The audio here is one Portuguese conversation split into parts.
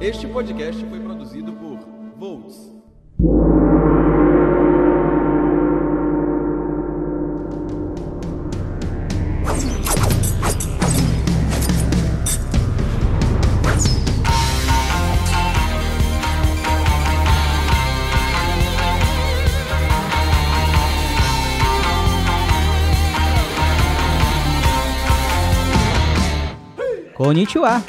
Este podcast foi produzido por Volts. Konnichiwa.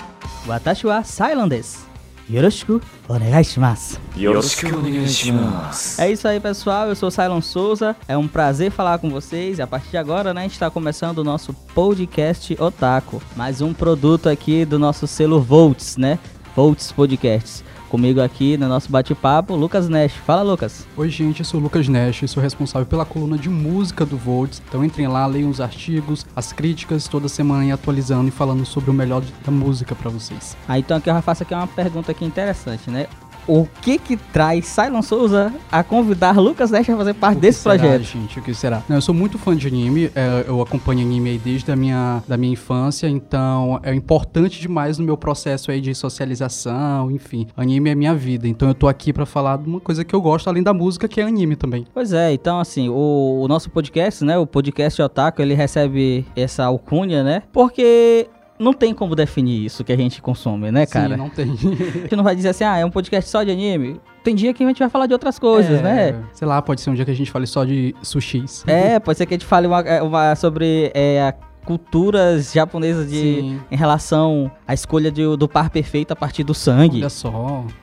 Watashi wa Silent desu. Yoroshiku onegai shimasu. よろしくお願いします。 É isso aí, pessoal. Eu sou Cylon Souza. É um prazer falar com vocês. E a partir de agora, né, a gente está começando o nosso podcast Otaku. Mais um produto aqui do nosso selo Volts, né? Volts Podcasts. Comigo aqui no nosso bate-papo, Lucas Nash. Fala, Lucas. Oi, gente, eu sou o Lucas Nash, sou responsável pela coluna de música do Volts. Então entrem lá, leiam os artigos, as críticas, toda semana aí atualizando e falando sobre o melhor da música pra vocês. Ah, então aqui eu já faço aqui uma pergunta aqui interessante, né? O que que traz Cylon Souza a convidar Lucas Nash a fazer parte O desse será, projeto? gente? O que será? Não, eu sou muito fã de anime, é, eu acompanho anime aí desde a minha, da minha infância, então é importante demais no meu processo aí de socialização, enfim. Anime é minha vida, então eu tô aqui pra falar de uma coisa que eu gosto, além da música, que é anime também. Pois é, então assim, o, o nosso podcast, né, o podcast Otaku, ele recebe essa alcunha, né, porque não tem como definir isso que a gente consome, né, cara? Sim, não tem. A gente não vai dizer assim, ah, é um podcast só de anime. Tem dia que a gente vai falar de outras coisas, É, né? Sei lá, pode ser um dia que a gente fale só de sushis. É, pode ser que a gente fale uma, uma- sobre é, a culturas japonesas de, Sim. em relação à escolha de- do par perfeito a partir do sangue. Olha só,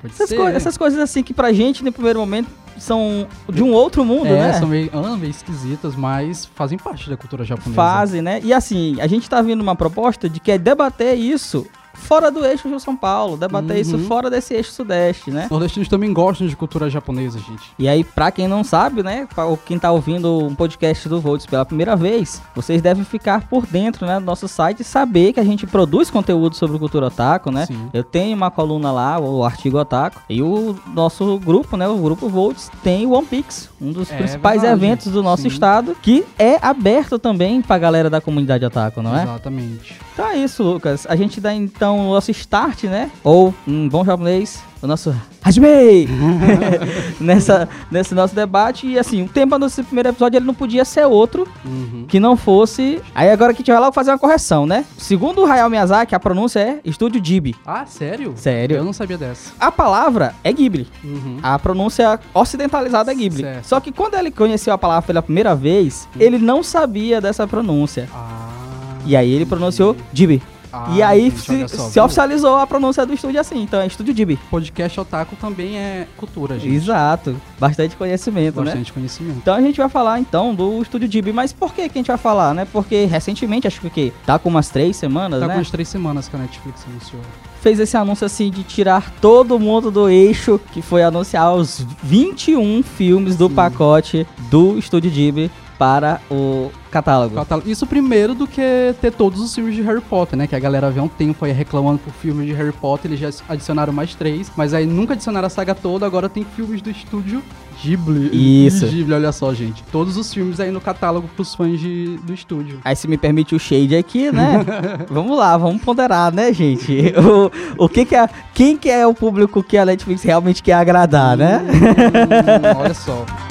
pode Essas, ser. coi- essas coisas assim que pra gente, no primeiro momento, são de um outro mundo, é, né? são meio, ah, meio esquisitas, mas fazem parte da cultura japonesa. Fazem, né? E assim, a gente tá vindo uma proposta de que é debater isso fora do eixo Rio São Paulo, debater Uhum. isso fora desse eixo sudeste, né? Nordestinos também gostam de cultura japonesa, gente. E aí, pra quem não sabe, né, pra o- quem tá ouvindo um podcast do Volts pela primeira vez, vocês devem ficar por dentro, né, do nosso site e saber que a gente produz conteúdo sobre cultura otaku, né? Sim. Eu tenho uma coluna lá, o artigo otaku, e o nosso grupo, né, o grupo Volts, tem o One Piece, um dos É principais verdade, eventos do nosso sim. estado, que é aberto também pra galera da comunidade otaku, não é? Exatamente. Então é isso, Lucas. A gente dá então o nosso start, né? Ou, em bom japonês, o nosso Hajimei! Nessa, nesse nosso debate. E assim, o tema desse primeiro episódio ele não podia ser outro Uhum. que não fosse. Aí agora que a gente vai logo fazer uma correção, né? Segundo o Hayao Miyazaki, a pronúncia é Estúdio Ghibli. Ah, sério? Sério. Eu não sabia dessa. A palavra é Ghibli. Uhum. A pronúncia ocidentalizada é Ghibli. Certo. Só que quando ele conheceu a palavra pela primeira vez, ele não sabia dessa pronúncia. Ah. E aí ele pronunciou Ghibli. Ah, e aí gente, se, só, se oficializou a pronúncia do estúdio assim. Então é Estúdio Ghibli. Podcast otaku também é cultura, gente. Exato. Bastante conhecimento, né? Bastante conhecimento. Então a gente vai falar então do Estúdio Ghibli. Mas por que, que a gente vai falar, né? Porque recentemente, acho que tá com umas três semanas, Tá né? com umas três semanas que a Netflix anunciou. Fez esse anúncio assim de tirar todo mundo do eixo, que foi anunciar os 21 filmes do Sim. pacote do Estúdio Ghibli para o catálogo. Catálogo. Isso primeiro do que ter todos os filmes de Harry Potter, né? Que a galera vê um tempo aí reclamando por filmes de Harry Potter, eles já adicionaram mais três, mas aí nunca adicionaram a saga toda, agora tem filmes do estúdio Ghibli. Isso. Ghibli, olha só, gente. Todos os filmes aí no catálogo pros fãs de, do estúdio. Aí se me permite o shade aqui, né? vamos lá, vamos ponderar, né, gente? O, o que que é, quem que é o público que a Netflix realmente quer agradar, né? Hum, olha só.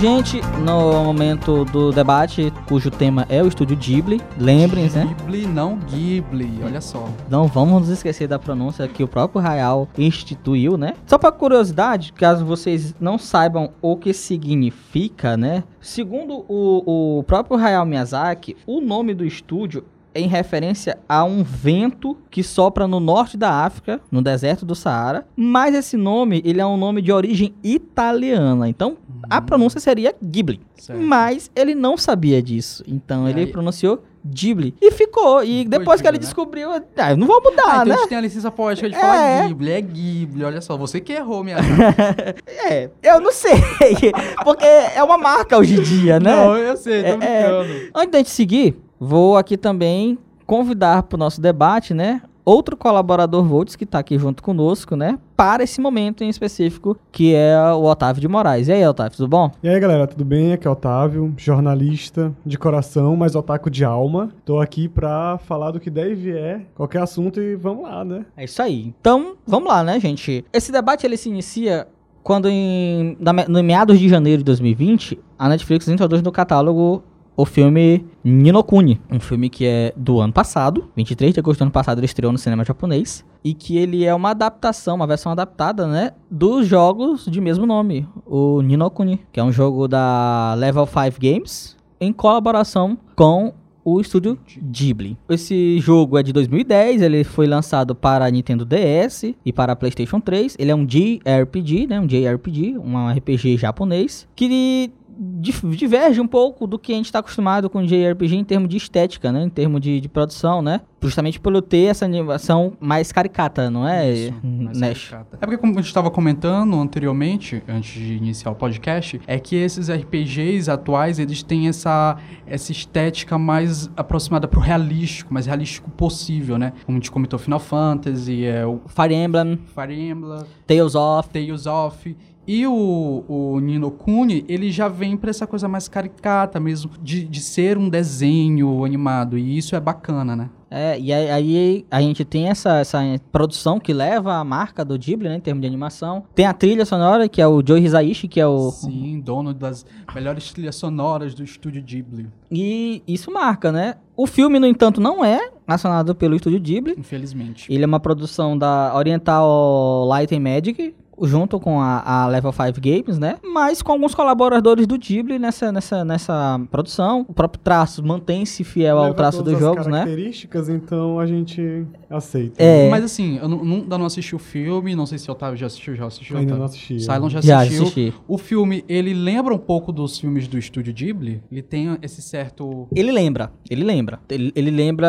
gente, no momento do debate, cujo tema é o estúdio Ghibli, lembrem-se, né? Ghibli, não Ghibli, olha só. Não vamos nos esquecer da pronúncia que o próprio Hayao instituiu, né? Só para curiosidade, caso vocês não saibam o que significa, né? Segundo o, o próprio Hayao Miyazaki, o nome do estúdio em referência a um vento que sopra no norte da África, no deserto do Saara. Mas esse nome, ele é um nome de origem italiana. Então, a pronúncia seria Ghibli. Certo. Mas ele não sabia disso. Então, E ele aí? pronunciou Ghibli. E ficou. E depois que ele né? descobriu, ah, eu não vou mudar, Ah, então né? a gente tem a licença poética de É. falar Ghibli. É Ghibli, olha só. Você que errou, minha É, eu não sei. porque é uma marca hoje em dia, né? Não, eu sei, tô É, é. brincando. Antes da gente seguir, vou aqui também convidar para o nosso debate, né? Outro colaborador Volts que está aqui junto conosco, né? Para esse momento em específico, que é o Otávio de Moraes. E aí, Otávio, tudo bom? E aí, galera, tudo bem? Aqui é o Otávio, jornalista de coração, mas otaku de alma. Tô aqui pra falar do que der e vier, qualquer assunto e vamos lá, né? É isso aí. Então, vamos lá, né, gente? Esse debate ele se inicia quando, em, no meados de janeiro de 2020, a Netflix introduz no catálogo o filme Ninokuni, um filme que é do ano passado, 23 de agosto do ano passado ele estreou no cinema japonês, e que ele é uma adaptação, uma versão adaptada, né, dos jogos de mesmo nome, o Ninokuni, que é um jogo da Level 5 Games, em colaboração com o estúdio Ghibli. Esse jogo é de 2010, ele foi lançado para Nintendo DS e para PlayStation 3. Ele é um JRPG, né, um JRPG, um RPG japonês, que diverge um pouco do que a gente está acostumado com JRPG em termos de estética, né, em termos de, de produção, né, justamente pelo ter essa animação mais caricata, não é, Isso, Nash? caricata. É porque, como a gente estava comentando anteriormente, antes de iniciar o podcast, é que esses RPGs atuais, eles têm essa, essa estética mais aproximada pro realístico, mais realístico possível, né? Como a gente comentou, Final Fantasy, é o Fire Emblem, Fire Emblem, Tales of, Tales of... E o, o Nino Kuni, ele já vem pra essa coisa mais caricata mesmo, de, de ser um desenho animado, e isso é bacana, né? É, e aí, aí a gente tem essa, essa produção que leva a marca do Ghibli, né, em termos de animação. Tem a trilha sonora, que é o Joe Hisaishi, que é o... Sim, dono das melhores trilhas sonoras do estúdio Ghibli, E isso marca, né? O filme, no entanto, não é acionado pelo estúdio Ghibli. infelizmente. Ele é uma produção da Oriental Light and Magic, junto com a, a Level 5 Games, né? Mas com alguns colaboradores do Ghibli nessa, nessa, nessa produção. O próprio traço mantém-se fiel ao Leva traço todas dos as jogos, né? características, então a gente aceita. É. Mas assim, eu não, ainda não assisti o filme, não sei se o Otávio já assistiu, já assistiu. Ainda Otávio? não assisti. Silon já Já assistiu. assisti. O filme, ele lembra um pouco dos filmes do estúdio Ghibli? Ele tem esse certo... Ele lembra, ele lembra. Ele, ele lembra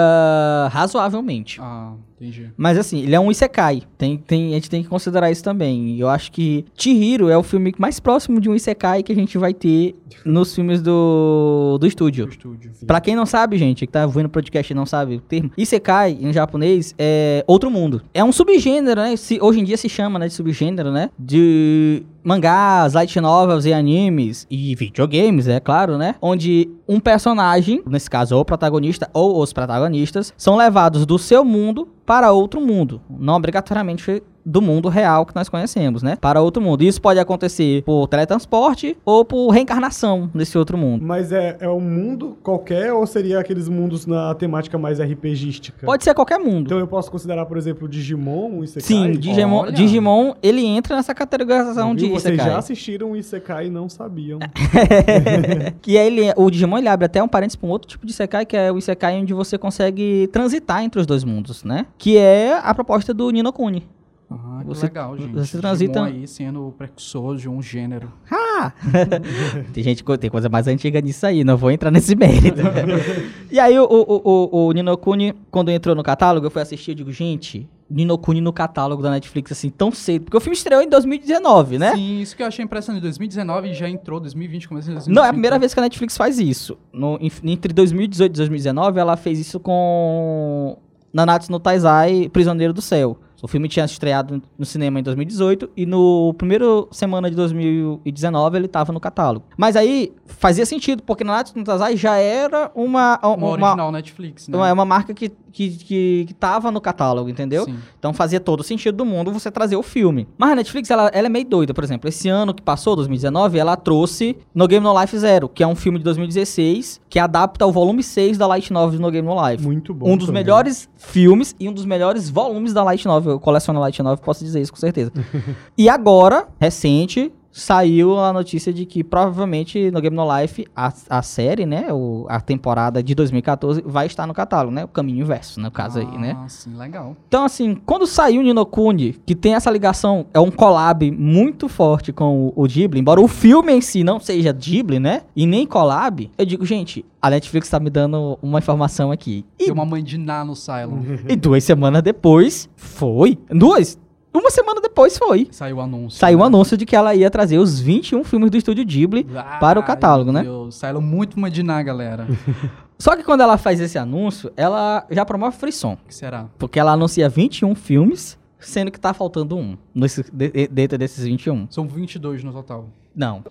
razoavelmente. Ah, entendi. Mas assim, ele é um Isekai. Tem, tem, a gente tem que considerar isso também. E eu acho que Chihiro é o filme mais próximo de um Isekai que a gente vai ter nos filmes do, do Do estúdio. estúdio. Pra quem não sabe, gente, que tá ouvindo o podcast e não sabe o termo, Isekai, em japonês, é outro mundo. É um subgênero, né? Se, hoje em dia se chama, né, de subgênero, né? De mangás, light novels e animes e videogames, é claro, né? Onde um personagem, nesse caso o protagonista ou os protagonistas, são levados do seu mundo para outro mundo, não obrigatoriamente do mundo real que nós conhecemos, né? Para outro mundo. Isso pode acontecer por teletransporte ou por reencarnação nesse outro mundo. Mas é, é um mundo qualquer ou seria aqueles mundos na temática mais RPGística? Pode ser qualquer mundo. Então eu posso considerar, por exemplo, o Digimon um Isekai? Sim, Digimon, Olha. Digimon, ele entra nessa categorização de Viu? Vocês Isekai. já assistiram o Isekai e não sabiam. que aí ele, o Digimon ele abre até um parênteses para um outro tipo de Isekai, que é o Isekai onde você consegue transitar entre os dois mundos, né? Que é a proposta do Ninokuni. Ah, Você- legal, gente. você transita- aí sendo o precursor de um gênero. Ah! tem gente tem coisa mais antiga nisso aí, não vou entrar nesse mérito. e aí o, o, o, o Ninokuni, quando entrou no catálogo, eu fui assistir e digo, gente, Ninokuni no catálogo da Netflix assim tão cedo, porque o filme estreou em 2019, né? Sim, isso que eu achei impressionante. 2019 já entrou, 2020 começou em 2020. Não, é a primeira vez que a Netflix faz isso. No- entre 2018 e 2019, ela fez isso com Nanatsu no Taizai, Prisioneiro do Céu. O filme tinha estreado no cinema em 2018 e no primeiro semana de 2019 ele tava no catálogo. Mas aí fazia sentido, porque Nanatsu no Taizai já era uma, Uma uma, original Netflix, né? uma, uma marca que, que, que, que tava no catálogo, entendeu? Sim. Então fazia todo o sentido do mundo você trazer o filme. Mas a Netflix, ela, ela é meio doida. Por exemplo, esse ano que passou, 2019, ela trouxe No Game No Life Zero, que é um filme de 2016 que adapta o volume 6 da Light Novel de No Game No Life. Muito bom. Um dos também. melhores filmes e um dos melhores volumes da Light Novel. Eu coleciono Light Novel, posso dizer isso com certeza. e agora, recente, saiu a notícia de que provavelmente no Game No Life a, a série, né, o, a temporada de 2014 vai estar no catálogo, né, o caminho inverso, no caso aí, né. Ah, sim, legal. Então, assim, quando saiu o Nino Kuni, que tem essa ligação, é um collab muito forte com o, o Ghibli, embora o filme em si não seja Ghibli, né, e nem collab, eu digo, gente, a Netflix tá me dando uma informação aqui. E, Tem uma mãe de Ná no Cylon. e duas semanas depois, foi, duas, uma semana depois foi. Saiu o anúncio. Saiu o né? anúncio de que ela ia trazer os 21 filmes do estúdio Ghibli para o catálogo, né? meu Deus, Cylon muito mãe de Ná, galera. Só que quando ela faz esse anúncio, ela já promove frisson. O que será? Porque ela anuncia 21 filmes, sendo que tá faltando um nesse, de- de- dentro desses 21. São 22 no total. Não.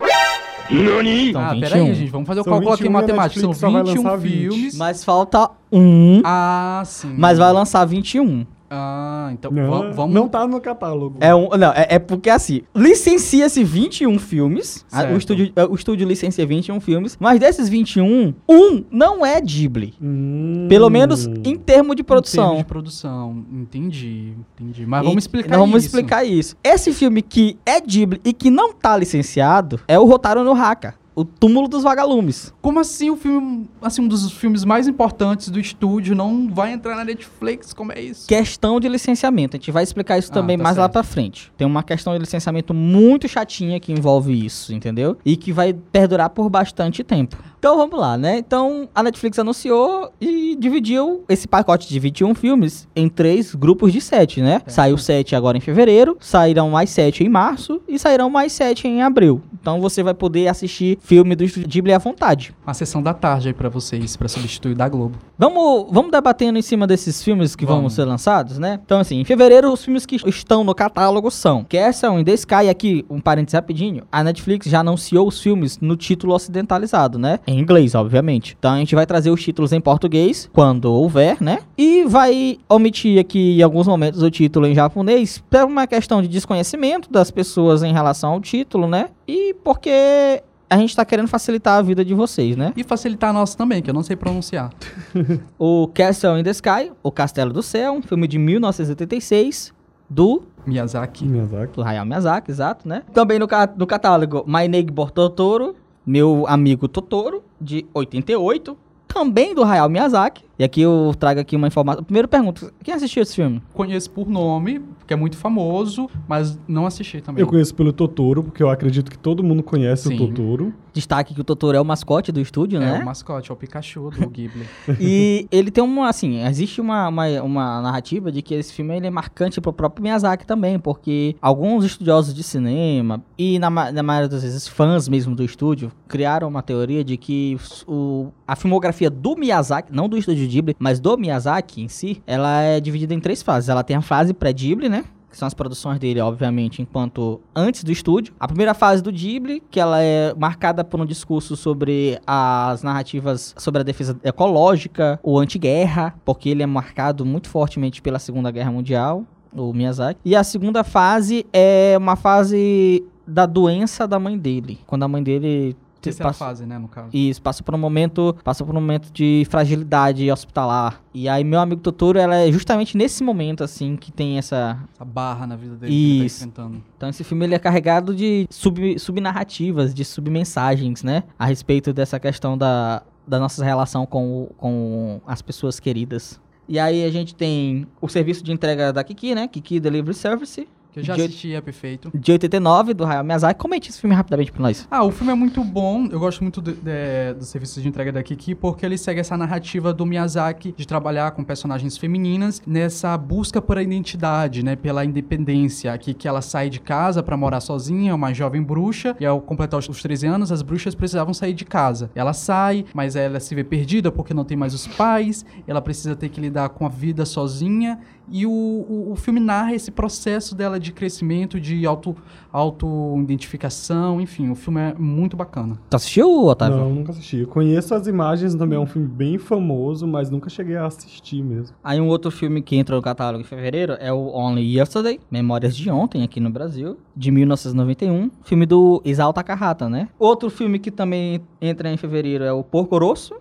NANI? São ah, 21. peraí, gente. Vamos fazer o cálculo aqui 21 e a matemático. São Netflix só vai 21 lançar 20. filmes. Mas falta um, Ah, sim. mas vai lançar 21. Ah, então Não, va- vamos... não tá no catálogo. É um, não, é, é porque assim, licencia-se 21 filmes. a-. O estúdio, é, o estúdio licencia 21 filmes, mas desses 21, um não é Ghibli. Hum. Pelo menos em termos de Em produção. termos de produção. Entendi, entendi. Mas E- vamos explicar nós vamos isso. explicar isso. Esse filme que é Ghibli e que não tá licenciado é o Rotaro no Haka, o Túmulo dos Vagalumes. Como assim o filme, assim, um dos filmes mais importantes do estúdio não vai entrar na Netflix? Como é isso? Questão de licenciamento. A gente vai explicar isso Ah, também tá mais lá certo. pra frente. Tem uma questão de licenciamento muito chatinha que envolve isso, entendeu? E que vai perdurar por bastante tempo. Então vamos lá, né? Então a Netflix anunciou e dividiu esse pacote de 21 filmes em três grupos de sete, né? Saiu sete agora em fevereiro, sairão mais sete em março e sairão mais sete em abril. Então você vai poder assistir filme do Estúdio Ghibli à vontade. Uma sessão da tarde aí pra vocês, pra substituir da Globo. Vamos, vamos debatendo em cima desses filmes que vão Vamos. ser lançados, né? Então, assim, em fevereiro, os filmes que estão no catálogo são Castle in the Sky. Aqui, um parênteses rapidinho. A Netflix já anunciou os filmes no título ocidentalizado, né? Em inglês, obviamente. Então, a gente vai trazer os títulos em português, quando houver, né? E vai omitir aqui, em alguns momentos, o título em japonês, por uma questão de desconhecimento das pessoas em relação ao título, né? E porque... A gente tá querendo facilitar a vida de vocês, né? E facilitar a nossa também, que eu não sei pronunciar. O Castle in the Sky, O Castelo do Céu, um filme de 1986, do, Miyazaki. Miyazaki. do Hayao Miyazaki, exato, né? Também no, ca- no catálogo My Neighbor Totoro, Meu Amigo Totoro, de 88, também do Hayao Miyazaki. E aqui eu trago aqui uma informação. Primeiro pergunto, quem assistiu esse filme? Conheço por nome, porque é muito famoso, mas não assisti também. Eu conheço pelo Totoro, porque eu acredito que todo mundo conhece Sim. o Totoro. Destaque que o Totoro é o mascote do estúdio, É né? o mascote, é o Pikachu do Ghibli. E ele tem uma, assim, existe uma, uma, uma narrativa de que esse filme ele é marcante pro próprio Miyazaki também, porque alguns estudiosos de cinema e na, na maioria das vezes fãs mesmo do estúdio criaram uma teoria de que o, a filmografia do Miyazaki, não do estúdio Ghibli, mas do Miyazaki em si, ela é dividida em três fases. Ela tem a fase pré-Ghibli, né? Que são as produções dele, obviamente, enquanto antes do estúdio. A primeira fase do Ghibli, que ela é marcada por um discurso sobre as narrativas sobre a defesa ecológica, o anti-guerra, porque ele é marcado muito fortemente pela Segunda Guerra Mundial, o Miyazaki. E a segunda fase é uma fase da doença da mãe dele. Quando a mãe dele Terceira passa- fase, né, no caso. isso, passa por um momento, passa por um momento de fragilidade hospitalar. E aí meu amigo Totoro, ela é justamente nesse momento assim que tem essa, Essa barra na vida dele que ele Isso. tá enfrentando. então esse filme ele é carregado de sub, subnarrativas, de submensagens, né, a respeito dessa questão da, da nossa relação com, com as pessoas queridas. E aí a gente tem o serviço de entrega da Kiki, né, Kiki Delivery Service, Que eu já De- assisti, é perfeito. de 89, do Hayao Miyazaki. Comente esse filme rapidamente pra nós. Ah, o filme é muito bom. Eu gosto muito do, de- do serviço de entrega da Kiki porque ele segue essa narrativa do Miyazaki de trabalhar com personagens femininas nessa busca por a identidade, né, pela independência. Aqui que ela sai de casa pra morar sozinha, é uma jovem bruxa, e ao completar os, os 13 anos, as bruxas precisavam sair de casa. Ela sai, mas ela se vê perdida porque não tem mais os pais, ela precisa ter que lidar com a vida sozinha. E o, o, o filme narra esse processo dela de crescimento, de auto, auto-identificação, enfim, o filme é muito bacana. Tu assistiu, Otávio? Não, nunca assisti. Eu conheço as imagens, também é um filme bem famoso, mas nunca cheguei a assistir mesmo. Aí um outro filme que entrou no catálogo em fevereiro é o Only Yesterday, Memórias de Ontem, aqui no Brasil, de 1991. Filme do Isao Takahata, né? Outro filme que também entra em fevereiro é o Porco Rosso,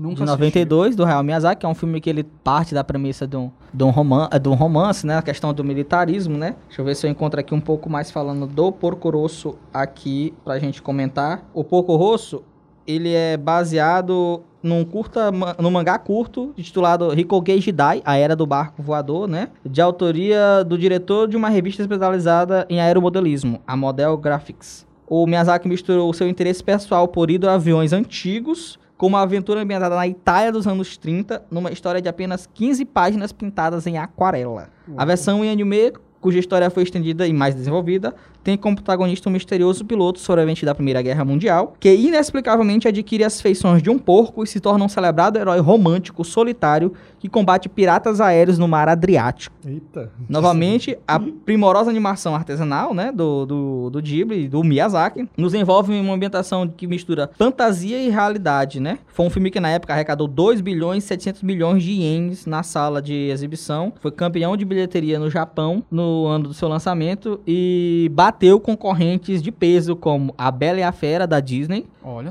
Nunca de 92, do Hayao Miyazaki, que é um filme que ele parte da premissa de um, de um, roman de um romance, né? A questão do militarismo, né? Deixa eu ver se eu encontro aqui um pouco mais falando do Porco Rosso aqui pra gente comentar. O Porco Rosso, ele é baseado num curta, num mangá curto, intitulado Rikogei Jidai, A Era do Barco Voador, né? De autoria do diretor de uma revista especializada em aeromodelismo, a Model Graphics. O Miyazaki misturou o seu interesse pessoal por hidroaviões antigos com uma aventura ambientada na Itália dos anos 30, numa história de apenas 15 páginas pintadas em aquarela. A versão em anime, cuja história foi estendida e mais desenvolvida, tem como protagonista um misterioso piloto sobrevivente da Primeira Guerra Mundial, que inexplicavelmente adquire as feições de um porco e se torna um celebrado herói romântico solitário que combate piratas aéreos no mar Adriático. Eita. Novamente, a primorosa animação artesanal, né, do, do, do Ghibli, do Miyazaki, nos envolve em uma ambientação que mistura fantasia e realidade, né? Foi um filme que na época arrecadou 2 bilhões e 700 milhões de ienes na sala de exibição, foi campeão de bilheteria no Japão no ano do seu lançamento e bateu concorrentes de peso como A Bela e a Fera da Disney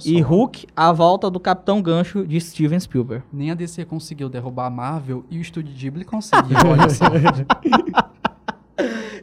e Hulk, A Volta do Capitão Gancho de Steven Spielberg. Nem a DC conseguiu derrubar a Marvel e o estúdio Ghibli conseguiu, olha só.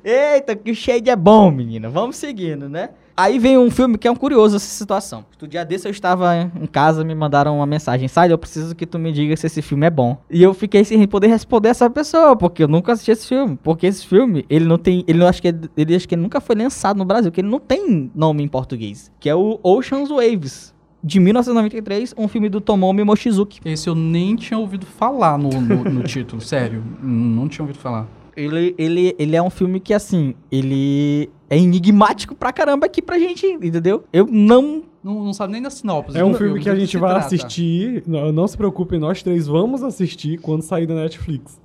Eita, que o shade é bom, menina. Vamos seguindo, né? Aí vem um filme que é um curioso essa situação. No dia desse eu estava em casa, me mandaram uma mensagem. Sai, eu preciso que tu me diga se esse filme é bom. E eu fiquei sem poder responder essa pessoa, porque eu nunca assisti esse filme. Porque esse filme, ele não tem. Ele não acho que ele acho que ele nunca foi lançado no Brasil, porque ele não tem nome em português. Que é o Ocean's Waves. De 1993, um filme do Tomomi Mochizuki. Esse eu nem tinha ouvido falar no, no, no título, sério. Não tinha ouvido falar. Ele, ele, ele é um filme que, assim, ele é enigmático pra caramba aqui pra gente, entendeu? Eu não. Não, não sabe nem da sinopse. É um filme que a gente vai trata. assistir. Não, não se preocupem, nós três vamos assistir quando sair da Netflix.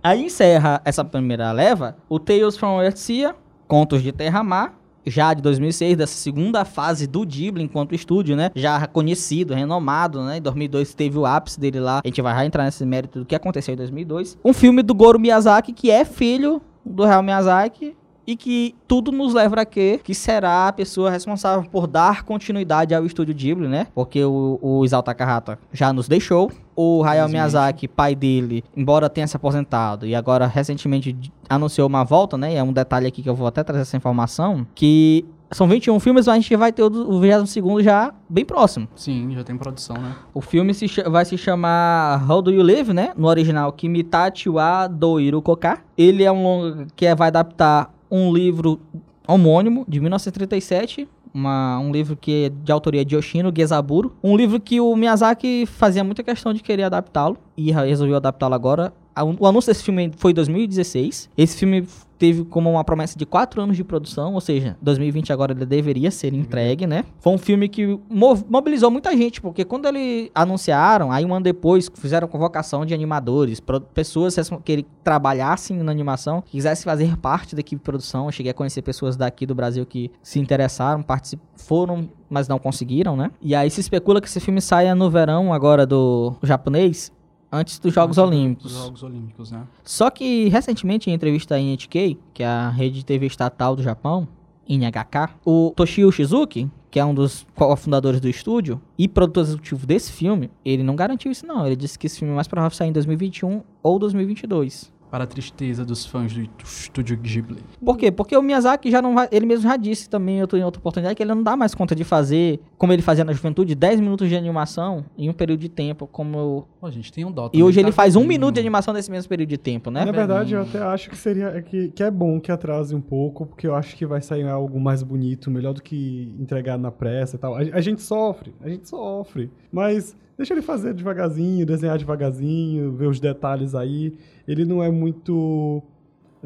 Aí encerra essa primeira leva o Tales from Earthsea, Contos de Terra-Mar, já de 2006, dessa segunda fase do Ghibli enquanto estúdio, né? Já conhecido, renomado, né? Em 2002 teve o ápice dele lá. A gente vai já entrar nesse mérito do que aconteceu em 2002. Um filme do Goro Miyazaki, que é filho do Hayao Miyazaki. E que tudo nos leva a quê? Que será a pessoa responsável por dar continuidade ao estúdio Ghibli, né? Porque o, o Isao Takahata já nos deixou. O Hayao. Miyazaki, pai dele, embora tenha se aposentado e agora recentemente anunciou uma volta, né? E é um detalhe aqui que eu vou até trazer essa informação, que são 21 filmes, mas a gente vai ter o, do- o 22 já bem próximo. Sim, já tem produção, né? O filme se vai se chamar How Do You Live, né? No original, Kimitachi wa Doiru Koka. Ele é um longa que é- vai adaptar um livro homônimo de 1937. Uma, um livro que é de autoria de Yoshino Gezaburo. Um livro que o Miyazaki fazia muita questão de querer adaptá-lo. E resolveu adaptá-lo agora. O anúncio desse filme foi em 2016. Esse filme teve como uma promessa de 4 anos de produção, ou seja, 2020 agora ele deveria ser entregue, né? Foi um filme que mobilizou muita gente, porque quando ele anunciaram, aí um ano depois fizeram convocação de animadores, pessoas que trabalhassem na animação, que quisessem fazer parte da equipe de produção. Eu cheguei a conhecer pessoas daqui do Brasil que se interessaram, foram, mas não conseguiram, né? E aí se especula que esse filme saia no verão agora do japonês, antes dos Jogos Antes Olímpicos. dos Jogos Olímpicos, né? Só que recentemente, em entrevista em NHK, que é a rede de TV estatal do Japão, NHK, o Toshio Shizuki, que é um dos cofundadores do estúdio e produtor executivo desse filme, ele não garantiu isso não. Ele disse que esse filme é mais provável sair em 2021 ou 2022. Para a tristeza dos fãs do estúdio Ghibli. Por quê? Porque o Miyazaki já não vai, ele mesmo já disse também em outra, em outra oportunidade que ele não dá mais conta de fazer, como ele fazia na juventude, 10 minutos de animação em um período de tempo, como Pô, gente, tem um dó. e hoje ele tá faz um minuto de animação nesse mesmo período de tempo, né? Na verdade, eu até acho que seria é que, que é bom que atrase um pouco, porque eu acho que vai sair algo mais bonito, melhor do que entregar na pressa e tal. A, a gente sofre, a gente sofre. Mas deixa ele fazer devagarzinho, desenhar devagarzinho, ver os detalhes aí. Ele não é muito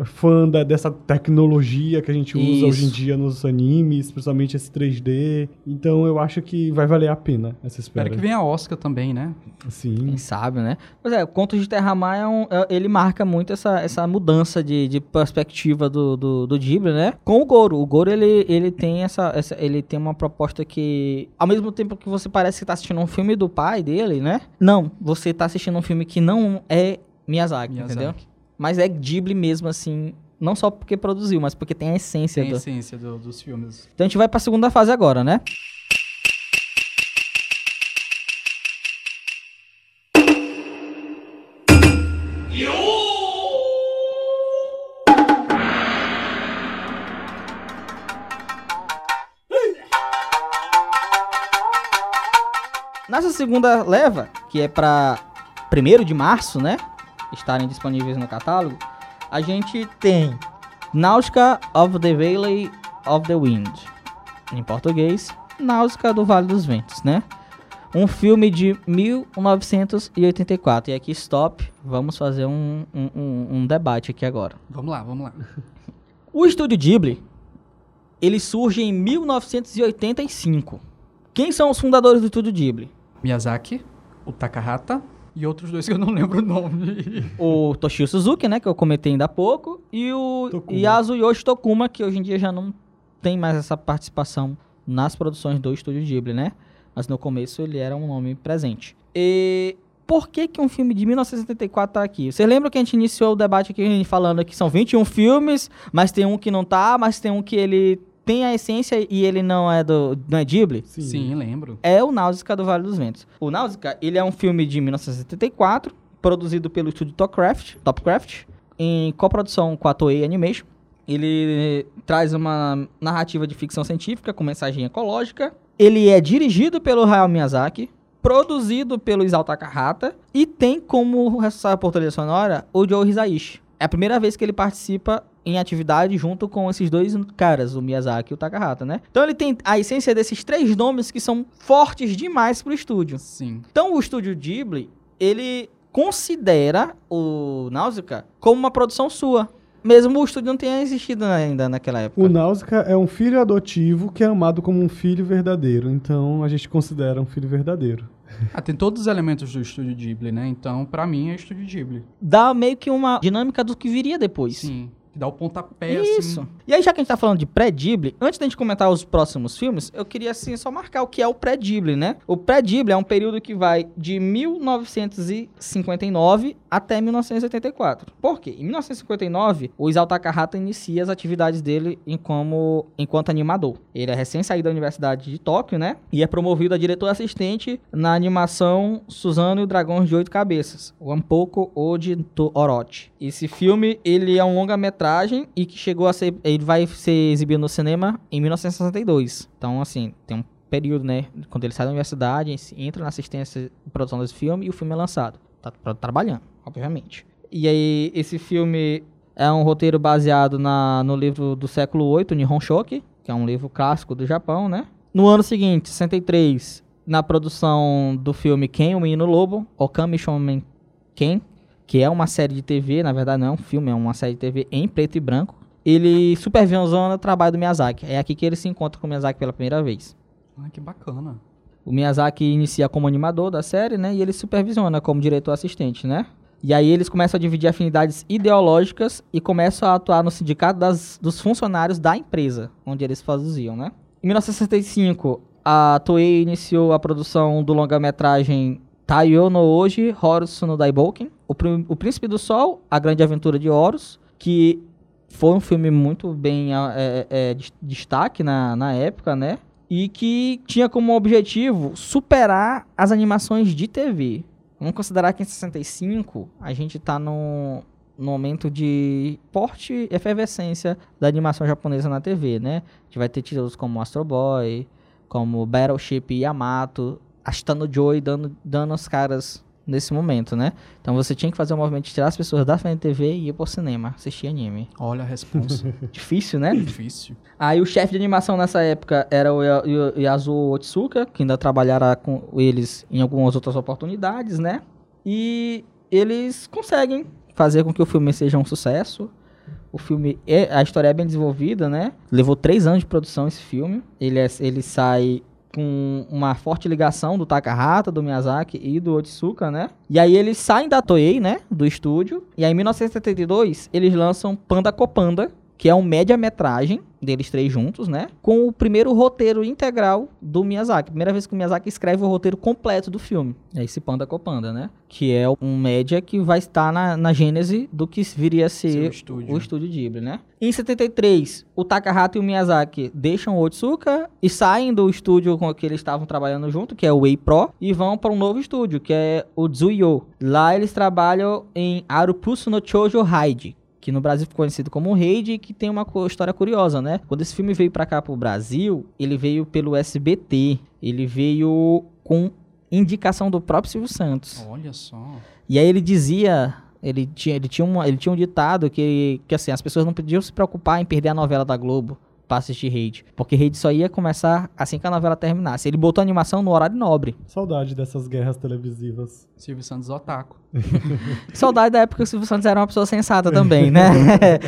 fã da- dessa tecnologia que a gente usa Isso. hoje em dia nos animes, principalmente esse 3D. Então eu acho que vai valer a pena essa espera. Espero que venha a Oscar também, né? Sim. Quem sabe, né? Pois é, o Contos de Terra-Mar é um- é- ele marca muito essa, essa mudança de, de perspectiva do, do, do Ghibli, né? Com o Goro. O Goro, ele, ele tem essa, essa- Ele tem uma proposta que... Ao mesmo tempo que você parece que tá assistindo um filme do pai dele, né? Não, você tá assistindo um filme que não é Miyazaki, Miyazaki. entendeu? Mas é Ghibli mesmo, assim, não só porque produziu, mas porque tem a essência, tem do... a essência do, dos filmes. Então a gente vai para a segunda fase agora, né? Nessa segunda leva, que é para 1 de março, né? Estarem disponíveis no catálogo, a gente tem Náutica of the Valley of the Wind. Em português, Náutica do Vale dos Ventos, né? Um filme de 1984. E aqui, stop. Vamos fazer um, um, um, um debate aqui agora. Vamos lá, vamos lá. O estúdio Ghibli, ele surge em 1985. Quem são os fundadores do estúdio Ghibli? Miyazaki, o Takahata e outros dois que eu não lembro o nome. O Toshio Suzuki, né, que eu comentei ainda há pouco, e o Tokuma. Yasuyoshi Tokuma, que hoje em dia já não tem mais essa participação nas produções do estúdio Ghibli, né? Mas no começo ele era um nome presente. E por que que um filme de 1974 tá aqui? Você lembra que a gente iniciou o debate aqui falando que são 21 filmes, mas tem um que não tá, mas tem um que ele tem a essência e ele não é do não é Ghibli? Sim. Sim, lembro. é o Náusica do Vale dos Ventos. O Náusica, ele é um filme de 1974, produzido pelo estúdio Topcraft, Topcraft em coprodução com a Toei Animation. Ele traz uma narrativa de ficção científica com mensagem ecológica. Ele é dirigido pelo Hayao Miyazaki, produzido pelo Isao Takahata e tem como responsável por trilha sonora o Joe Hisaishi. É a primeira vez que ele participa em atividade junto com esses dois caras, o Miyazaki e o Takahata, né? Então ele tem a essência desses três nomes que são fortes demais pro estúdio. Sim. Então o estúdio Ghibli, ele considera o Náusica como uma produção sua. Mesmo o estúdio não tenha existido ainda naquela época. O Náusica é um filho adotivo que é amado como um filho verdadeiro. Então a gente considera um filho verdadeiro. Ah, tem todos os elementos do estúdio Ghibli, né? Então, pra mim, é estúdio Ghibli. Dá meio que uma dinâmica do que viria depois. Sim. Que dá o pontapé, Isso. assim. E aí, já que a gente tá falando de pré-Ghibli, antes da gente comentar os próximos filmes, eu queria, assim, só marcar o que é o pré-Ghibli, né? O pré-Ghibli é um período que vai de 1959 até 1984. Por quê? Em 1959, o Isao Takahata inicia as atividades dele em como, enquanto animador. Ele é recém-saído da Universidade de Tóquio, né? E é promovido a diretor assistente na animação Suzano e o Dragão de Oito Cabeças, o Ampoko Ode Orochi. Esse filme, ele é um longa-metragem e que chegou a ser... Ele vai ser exibido no cinema em 1962. Então, assim, tem um período, né? Quando ele sai da universidade, entra na assistência de produção desse filme e o filme é lançado. Tá tra- trabalhando, obviamente. E aí, esse filme é um roteiro baseado na, no livro do século VIII, Nihon Shoki, que é um livro clássico do Japão, né? No ano seguinte, 63, na produção do filme Ken, o Menino Lobo, Okami Shomen Ken, que é uma série de TV, na verdade não é um filme, é uma série de TV em preto e branco. Ele supervisiona o trabalho do Miyazaki. É aqui que ele se encontra com o Miyazaki pela primeira vez. Ah, que bacana. O Miyazaki inicia como animador da série, né? E ele supervisiona como diretor assistente, né? E aí eles começam a dividir afinidades ideológicas e começam a atuar no sindicato das- dos funcionários da empresa, onde eles produziam, né? Em 1965, a Toei iniciou a produção do longa-metragem Taiyo no Oji Horus no Daiboken, o, o Príncipe do Sol, A Grande Aventura de Horus, que foi um filme muito bem é, é, de- destaque na, na época, né? E que tinha como objetivo superar as animações de TV. Vamos considerar que em 65 a gente tá no, no momento de forte efervescência da animação japonesa na TV, né? A gente vai ter títulos como Astro Boy, como Battleship Yamato, Ashitano Joy dando, dando as caras nesse momento, né? Então você tinha que fazer um movimento de tirar as pessoas da frente da TV e ir pro cinema, assistir anime. Olha a responsa. Difícil, né? Difícil. Aí o chefe de animação nessa época era o Ya- Ya- Yasuo Otsuka, que ainda trabalhará com eles em algumas outras oportunidades, né? E eles conseguem fazer com que o filme seja um sucesso. O filme, é, a história é bem desenvolvida, né? Levou três anos de produção esse filme. Ele, é- ele sai com uma forte ligação do Takahata, do Miyazaki e do Otsuka, né? E aí eles saem da Toei, né? Do estúdio. E aí em 1972 eles lançam Panda Copanda, que é um média-metragem deles três juntos, né? Com o primeiro roteiro integral do Miyazaki. Primeira vez que o Miyazaki escreve o roteiro completo do filme. É esse Panda Copanda, né? Que é um média que vai estar na, na gênese do que viria a ser estúdio. o estúdio Ghibli, né? Em 73, o Takahata e o Miyazaki deixam o Otsuka e saem do estúdio com que eles estavam trabalhando junto, que é o Wei Pro, e vão para um novo estúdio, que é o Tsuyo. Lá eles trabalham em Arupusu no Chojo Raid, que no Brasil ficou conhecido como Raid, e que tem uma história curiosa, né? Quando esse filme veio pra cá pro Brasil, ele veio pelo SBT. Ele veio com indicação do próprio Silvio Santos. Olha só. E aí ele dizia, ele tinha, ele tinha, uma, ele tinha um ditado que, que assim, as pessoas não podiam se preocupar em perder a novela da Globo pra assistir Rede. Porque Rede só ia começar assim que a novela terminasse. Ele botou a animação no horário nobre. Saudade dessas guerras televisivas. Silvio Santos Otaku. Saudade da época que o Silvio Santos era uma pessoa sensata também, né?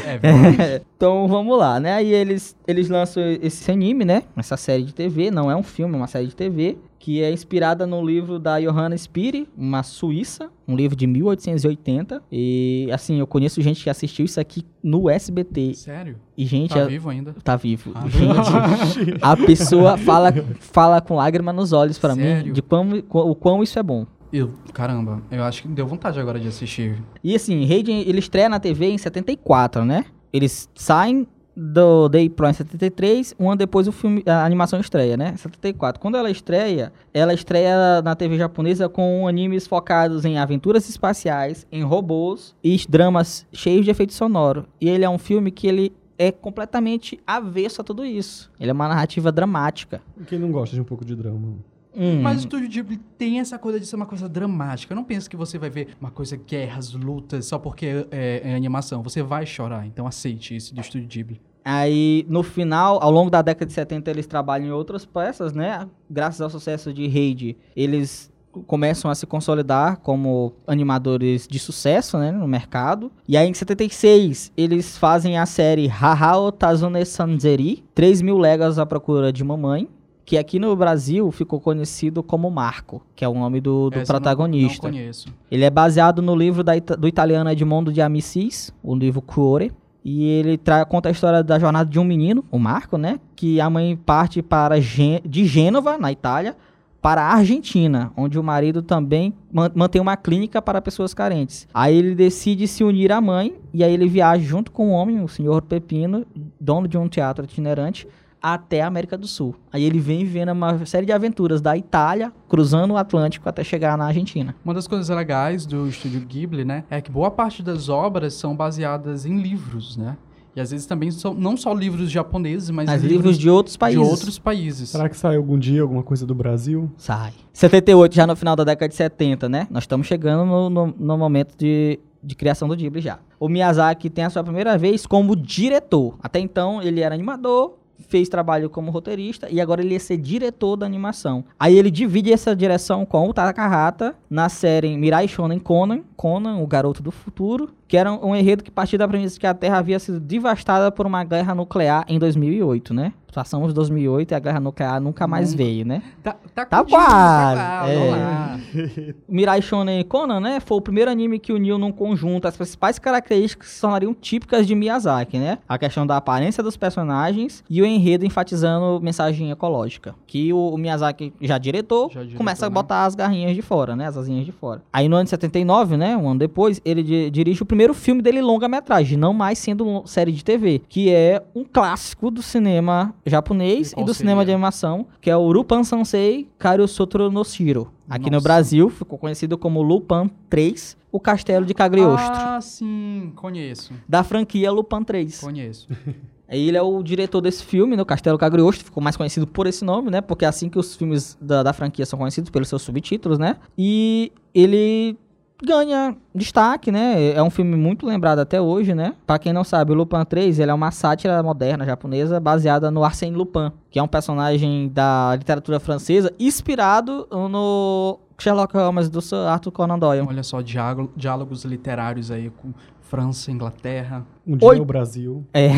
É verdade. então vamos lá, né? Aí eles, eles lançam esse anime, né? Essa série de TV, não é um filme, é uma série de TV, que é inspirada no livro da Johanna Spiri, uma suíça, um livro de 1880. E assim, eu conheço gente que assistiu isso aqui no SBT. Sério? E gente, Tá é- vivo ainda? tá vivo. Ah, Gente, a pessoa fala, fala com lágrima nos olhos pra mim de quão, o quão isso é bom. Eu, caramba, eu acho que deu vontade agora de assistir. E assim, Rede, ele estreia na TV em 74, né? Eles saem do Day Pro em 73, um ano depois o filme, a animação estreia, né? 74. Quando ela estreia, ela estreia na TV japonesa com animes focados em aventuras espaciais, em robôs e dramas cheios de efeito sonoro. E ele é um filme que ele é completamente avesso a tudo isso. Ele é uma narrativa dramática. Quem não gosta de um pouco de drama? Hum, Mas o Estúdio Ghibli tem essa coisa de ser uma coisa dramática. Eu não penso que você vai ver uma coisa, guerras, lutas, só porque é, é animação. Você vai chorar, então aceite isso do Estúdio Ghibli. Aí, no final, ao longo da década de 70, eles trabalham em outras peças, né? Graças ao sucesso de Raid, eles começam a se consolidar como animadores de sucesso, né, no mercado. E aí, em 76, eles fazem a série Hahao Tazune Sanzeri, 3 mil léguas à procura de mamãe, que aqui no Brasil ficou conhecido como Marco, que é o nome do, do eu não- protagonista. Não, conheço. Ele é baseado no livro da do italiano Edmondo de Amicis, o livro Cuore. E ele tra- conta a história da jornada de um menino, o Marco, né? Que a mãe parte para Gê- de Gênova, na Itália, para a Argentina, onde o marido também man- mantém uma clínica para pessoas carentes. Aí ele decide se unir à mãe, e aí ele viaja junto com o homem, o senhor Pepino, dono de um teatro itinerante, até a América do Sul. Aí ele vem vivendo uma série de aventuras da Itália, cruzando o Atlântico até chegar na Argentina. Uma das coisas legais do Estúdio Ghibli, né, é que boa parte das obras são baseadas em livros, né? E às vezes também são não só livros japoneses, mas, Mas livros de outros países. de outros países. Será que sai algum dia alguma coisa do Brasil? Sai. 78, já no final da década de 70, né? Nós estamos chegando no, no- no momento de, de criação do Ghibli já. O Miyazaki tem a sua primeira vez como diretor. Até então, ele era animador, fez trabalho como roteirista e agora ele ia ser diretor da animação. Aí ele divide essa direção com o Takahata na série Mirai Shonen Conan, Conan, o garoto do futuro, que era um enredo que partia da premissa que a Terra havia sido devastada por uma guerra nuclear em 2008, né? Passamos 2008 e a guerra nuclear nunca mais Nunca. veio, né? Tá, tá, Tá quase, Tá, é. Mirai Shonen Conan, né, foi o primeiro anime que uniu num conjunto as principais características que se tornariam típicas de Miyazaki, né? A questão da aparência dos personagens e o enredo enfatizando mensagem ecológica. Que o, o Miyazaki, já diretor, Já diretor, começa a né? botar as garrinhas de fora, né? As asinhas de fora. Aí no ano de 79, né, um ano depois, ele di- dirige o primeiro filme dele longa-metragem, não mais sendo série de TV, que é um clássico do cinema japonês E e, do cinema de seria? animação, que é o Rupan Sansei Karyosotro no Shiro. Aqui no Nossa. Brasil ficou conhecido como Lupin 3, o Castelo de Cagliostro, Ah, sim, conheço. da franquia Lupin 3. Conheço. Ele é o diretor desse filme, né, o Castelo Cagliostro, ficou mais conhecido por esse nome, né? Porque é assim que os filmes da, da franquia são conhecidos, pelos seus subtítulos, né? E ele ganha destaque, né? É um filme muito lembrado até hoje, né? Pra quem não sabe, o Lupin 3, ele é uma sátira moderna japonesa baseada no Arsène Lupin, que é um personagem da literatura francesa inspirado no Sherlock Holmes do Sir Arthur Conan Doyle. Olha só, diálogo- diálogos literários aí com França, Inglaterra. Um dia Oi. o Brasil. É.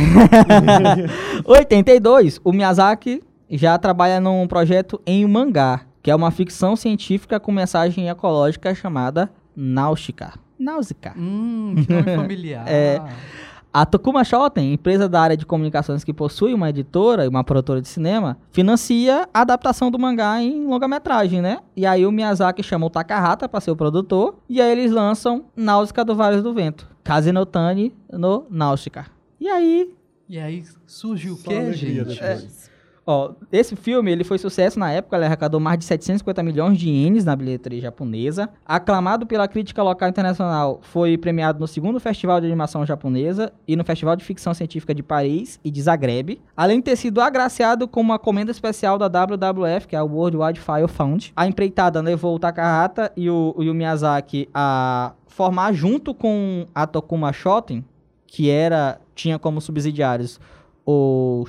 82, o Miyazaki já trabalha num projeto em mangá, que é uma ficção científica com mensagem ecológica chamada Náutica. Náusica. Hum, que nome familiar. É. A Tokuma Shoten, empresa da área de comunicações que possui uma editora e uma produtora de cinema, financia a adaptação do mangá em longa-metragem, né? E aí o Miyazaki chama o Takahata para ser o produtor, e aí eles lançam Náusica do Vales do Vento, Kazenotani no Náusica. E aí E aí surge o Só quê, gente? depois. Ó, esse filme, ele foi sucesso na época, ele arrecadou mais de 750 milhões de ienes na bilheteria japonesa. Aclamado pela crítica local e internacional, foi premiado no segundo Festival de Animação Japonesa e no Festival de Ficção Científica de Paris e de Zagreb. Além de ter sido agraciado com uma comenda especial da WWF, que é a World Wildfire Fund. A empreitada levou o Takahata e o, e o Miyazaki a formar junto com a Tokuma Shoten, que era tinha como subsidiários o,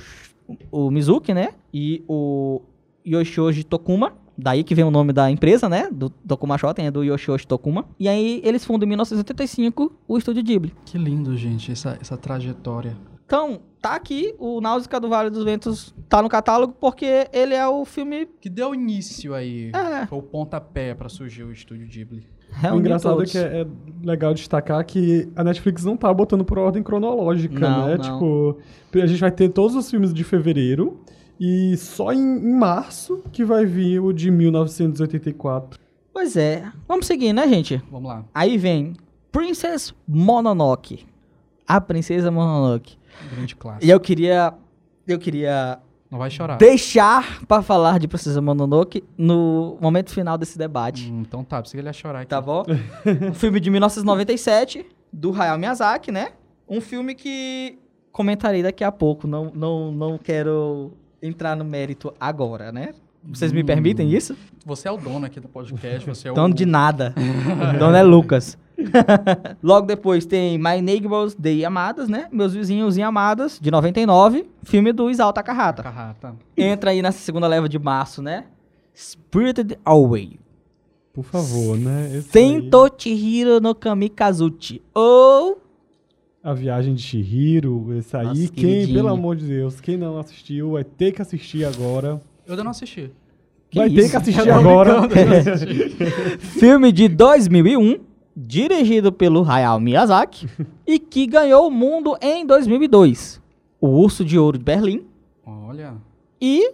o Mizuki, né? E o Yoshioji Tokuma. Daí que vem o nome da empresa, né? Do Tokuma Shoten, é do Yoshioshi Tokuma. E aí eles fundam em 1985 o Estúdio Ghibli. Que lindo, gente, essa, essa trajetória. Então, tá aqui, o Náusica do Vale dos Ventos tá no catálogo porque ele é o filme... Que deu início aí. É. Foi o pontapé pra surgir o estúdio Ghibli. O reunir engraçado todos. é que é, é legal destacar que a Netflix não tá botando por ordem cronológica, Não, né? não. Tipo, a gente vai ter todos os filmes de fevereiro e só em, em março que vai vir o de 1984. Pois é. Vamos seguir, né, gente? Vamos lá. Aí vem Princess Mononoke. A Princesa Mononoke. Grande clássico. E eu queria... Eu queria Não vai chorar. deixar pra falar de Princesa Mononoke no momento final desse debate. Hum, então tá, pensei que ele ia chorar aqui. Tá bom? um filme de 1997, do Hayao Miyazaki, né? Um filme que comentarei daqui a pouco. Não, não, não quero entrar no mérito agora, né? Vocês me Hum. permitem isso? Você é o dono aqui do podcast, você é o... Dono de nada. Dono é Lucas. Logo depois tem My Neighbors de Yamadas, né? Meus vizinhos Yamadas, de 99. Filme do Isao Takahata. Carrata. Entra aí nessa segunda leva de março, né? Spirited Away. Por favor, né? Esse Sento Chihiro no Kamikazuchi. Ou... aí, a viagem de Shihiro, esse aí, Nossa, quem, queridinho. pelo amor de Deus, quem não assistiu vai ter que assistir agora. Eu ainda não assisti. Que vai ter isso? que assistir agora. Filme de 2001, dirigido pelo Hayao Miyazaki, e que ganhou o mundo em 2002. O Urso de Ouro de Berlim Olha. e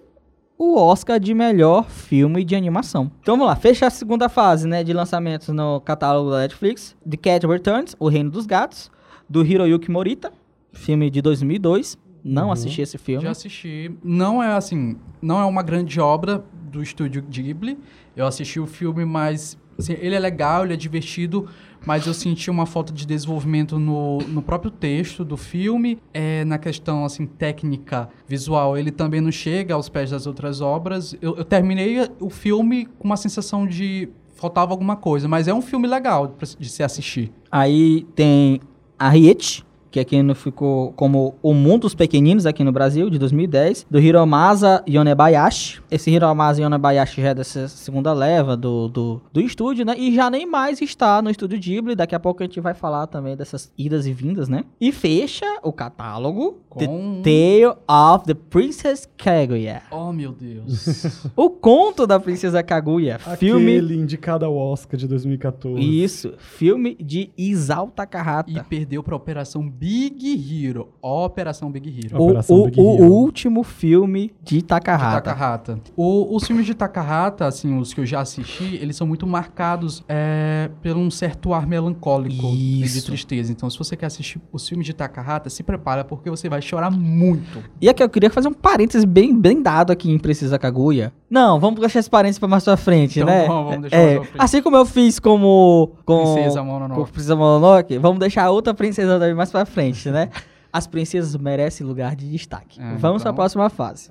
o Oscar de melhor filme de animação. Então vamos lá, fecha a segunda fase né, de lançamentos no catálogo da Netflix. The Cat Returns, O Reino dos Gatos, do Hiroyuki Morita, filme de 2002. Não assisti esse filme. Já assisti. Não é assim, não é uma grande obra do estúdio Ghibli. Eu assisti o filme, mas assim, ele é legal, ele é divertido, mas eu senti uma falta de desenvolvimento no, no próprio texto do filme. É, na questão assim técnica, visual, ele também não chega aos pés das outras obras. Eu, eu terminei o filme com uma sensação de faltava alguma coisa, mas é um filme legal de se assistir. Aí tem a Riet, que aqui no ficou como O Mundo dos Pequeninos aqui no Brasil, de 2010, do Hiromasa Yonebayashi. Esse Hiromasa Yonebayashi já é dessa segunda leva do, do, do estúdio, né? E já nem mais está no estúdio Ghibli. Daqui a pouco a gente vai falar também dessas idas e vindas, né? E fecha o catálogo The Com- Tale of the Princess Kaguya. Oh, meu Deus. O conto da Princesa Kaguya. Filme... Aquele indicado ao Oscar de 2014. Isso, filme de Isao Takahata. e perdeu pra Operação Big Hero. Operação Big Hero. O, Operação o- Big o Hero. último filme de Takahata. Takahata. O- os filmes de Takahata, assim, os que eu já assisti, eles são muito marcados é, por um certo ar melancólico e de Isso. tristeza. Então, se você quer assistir os filmes de Takahata, se prepara, porque você vai chorar muito. E aqui eu queria fazer um parênteses bem, bem dado aqui em Precisa Kaguya. Não, vamos deixar esse parênteses pra mais pra frente, Então, né? vamos- vamos deixar É, mais pra frente. Assim como eu fiz como... Com, Princesa Mononoke. Com Princesa Mononoke, vamos deixar outra princesa também mais pra frente, né? As princesas merecem lugar de destaque. É, vamos então. próxima fase.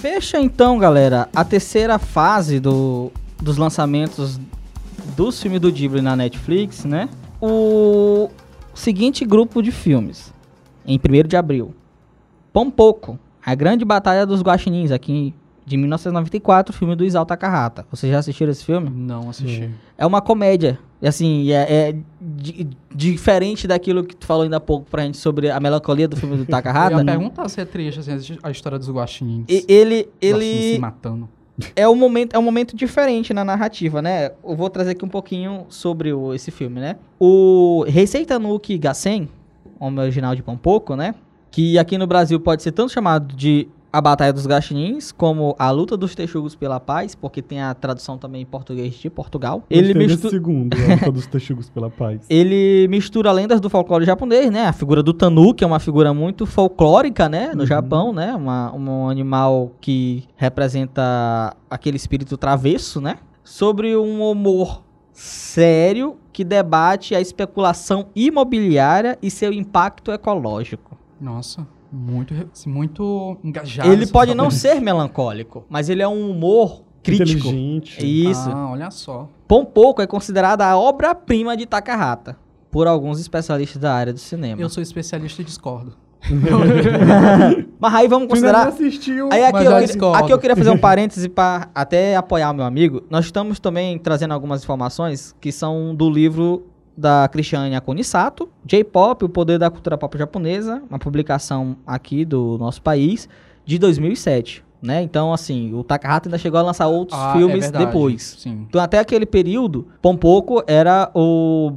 Fecha então, galera, a terceira fase do, dos lançamentos dos filmes do Ghibli na Netflix, né? O seguinte grupo de filmes. Em 1 de abril. Pompoco, A Grande Batalha dos Guaxinins, aqui de 1994, filme do Isao Takahata. Vocês já assistiram esse filme? Não assisti. É uma comédia. E assim, é, é di- diferente daquilo que tu falou ainda há pouco pra gente sobre a melancolia do filme do Eu Takahata. ia perguntar se é triste, assim, a história dos guaxinins. E- ele, Guaxinins se ele matando. É um momento é um momento diferente na narrativa, né? Eu vou trazer aqui um pouquinho sobre o- esse filme, né? O Receita Nuki Gassen, homem original de Pompoco, né? que aqui no Brasil pode ser tanto chamado de a Batalha dos Gachinins, como a Luta dos Texugos pela Paz, porque tem a tradução também em português de Portugal. Ele mistura, segundo, a luta dos texugos pela paz. ele mistura lendas do folclore japonês, né? A figura do Tanu, que é uma figura muito folclórica, né? No Uhum. Japão, né? Uma, um animal que representa aquele espírito travesso, né? Sobre um humor sério que debate a especulação imobiliária e seu impacto ecológico. Nossa, muito, assim, muito engajado. ele pode não ser melancólico, mas ele é um humor crítico. Inteligente. Isso. Ah, olha só. Pompoko é considerada a obra-prima de Takahata por alguns especialistas da área do cinema. Eu sou especialista e discordo. Mas aí vamos considerar. assistiu. Aí aqui Mas eu, eu queria, aqui eu queria fazer um parêntese para até apoiar o meu amigo. Nós estamos também trazendo algumas informações que são do livro da Cristiane Akunisato, J-Pop, o poder da cultura pop japonesa, uma publicação aqui do nosso país de 2007, né? Então assim, o Takahata ainda chegou a lançar outros Ah, é filmes verdade, depois. Sim. Então até aquele período, Pompoko era o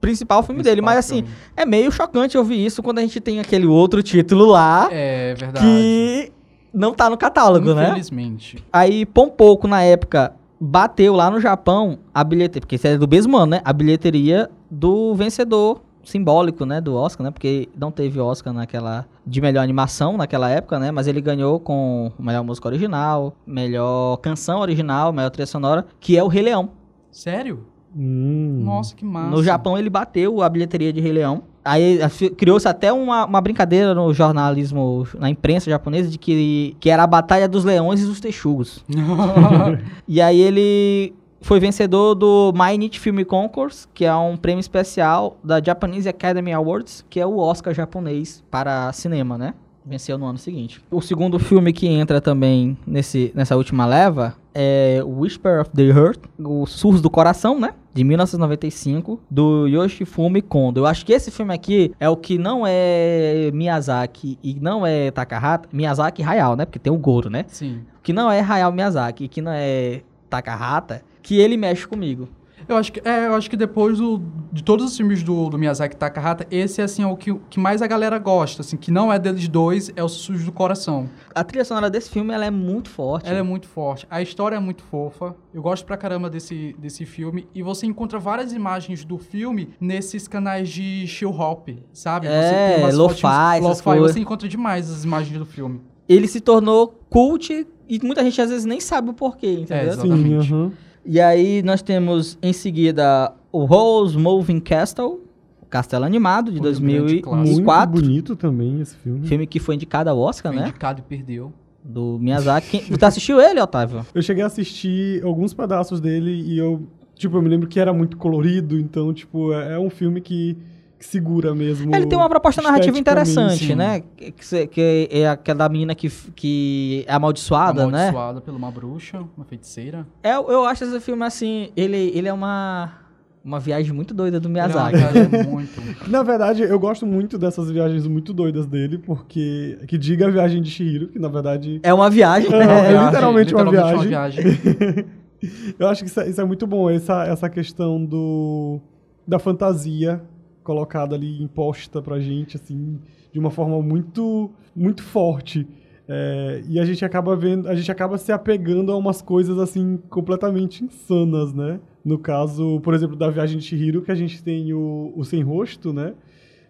principal filme dele, mas assim, Principal é meio chocante ouvir isso quando a gente tem aquele outro título lá. É verdade. que não tá no catálogo, né? Infelizmente. Aí Pompoko na época bateu lá no Japão a bilheteria, porque isso é do mesmo ano, né? A bilheteria do vencedor simbólico, né, do Oscar, né? Porque não teve Oscar naquela de melhor animação naquela época, né? Mas ele ganhou com melhor música original, melhor canção original, melhor trilha sonora, que é o Rei Leão. Sério? Hum. Nossa, que massa. No Japão ele bateu a bilheteria de Rei Leão. Aí fi- criou-se até uma, uma brincadeira no jornalismo, na imprensa japonesa, de que, que era a batalha dos leões e dos texugos. E aí ele foi vencedor do Mainichi Film Concourse, que é um prêmio especial da Japanese Academy Awards, que é o Oscar japonês para cinema, né? Venceu no ano seguinte. O segundo filme que entra também nesse, nessa última leva é Whisper of the Heart, o Surros do Coração, né? De 1995, do Yoshifumi Kondo. Eu acho que esse filme aqui é o que não é Miyazaki e não é Takahata. Miyazaki e Hayao, né? Porque tem o Goro, né? Sim. que não é Hayao Miyazaki e que não é Takahata, que ele mexe comigo. Eu acho que, é, eu acho que depois do- de todos os filmes do, do Miyazaki Takahata, esse assim, é o que, que mais a galera gosta, assim, que não é deles dois, é o Sujo do Coração. A trilha sonora desse filme ela é muito forte. Ela é muito forte. A história é muito fofa. Eu gosto pra caramba desse, desse filme. E você encontra várias imagens do filme nesses canais de chill hop, sabe? É, lo-fi, lo-fi. Você encontra demais as imagens do filme. Ele se tornou cult e muita gente às vezes nem sabe o porquê, entendeu? Sim, Exatamente. E aí nós temos em seguida o Rose Moving Castle, Castelo Animado, de Um grande clássico. Muito 2004. bonito também esse filme. Filme que foi indicado ao Oscar, Foi né? indicado e perdeu. Do Miyazaki. Quem- Tu assistiu ele, Otávio? Eu cheguei a assistir alguns pedaços dele e eu, tipo, eu me lembro que era muito colorido, então, tipo, é, é um filme que segura mesmo. Ele tem uma proposta narrativa interessante, sim. né? Que, que é aquela da menina que, que é amaldiçoada, né? Amaldiçoada por uma bruxa, uma feiticeira. É, eu acho esse filme assim, ele, ele é uma, uma viagem muito doida do é uma Miyazaki. viagem muito... Na verdade, eu gosto muito dessas viagens muito doidas dele, porque. Que diga a viagem de Shihiro, que na verdade. É uma viagem, É, né? é literalmente uma viagem. Eu acho que isso é, isso é muito bom, essa, essa questão do. da fantasia colocada ali, imposta pra gente, assim, de uma forma muito. muito forte. É, e a gente acaba vendo, a gente acaba se apegando a umas coisas assim completamente insanas, né? No caso, por exemplo, da viagem de Shihiro, que a gente tem o, o sem rosto, né?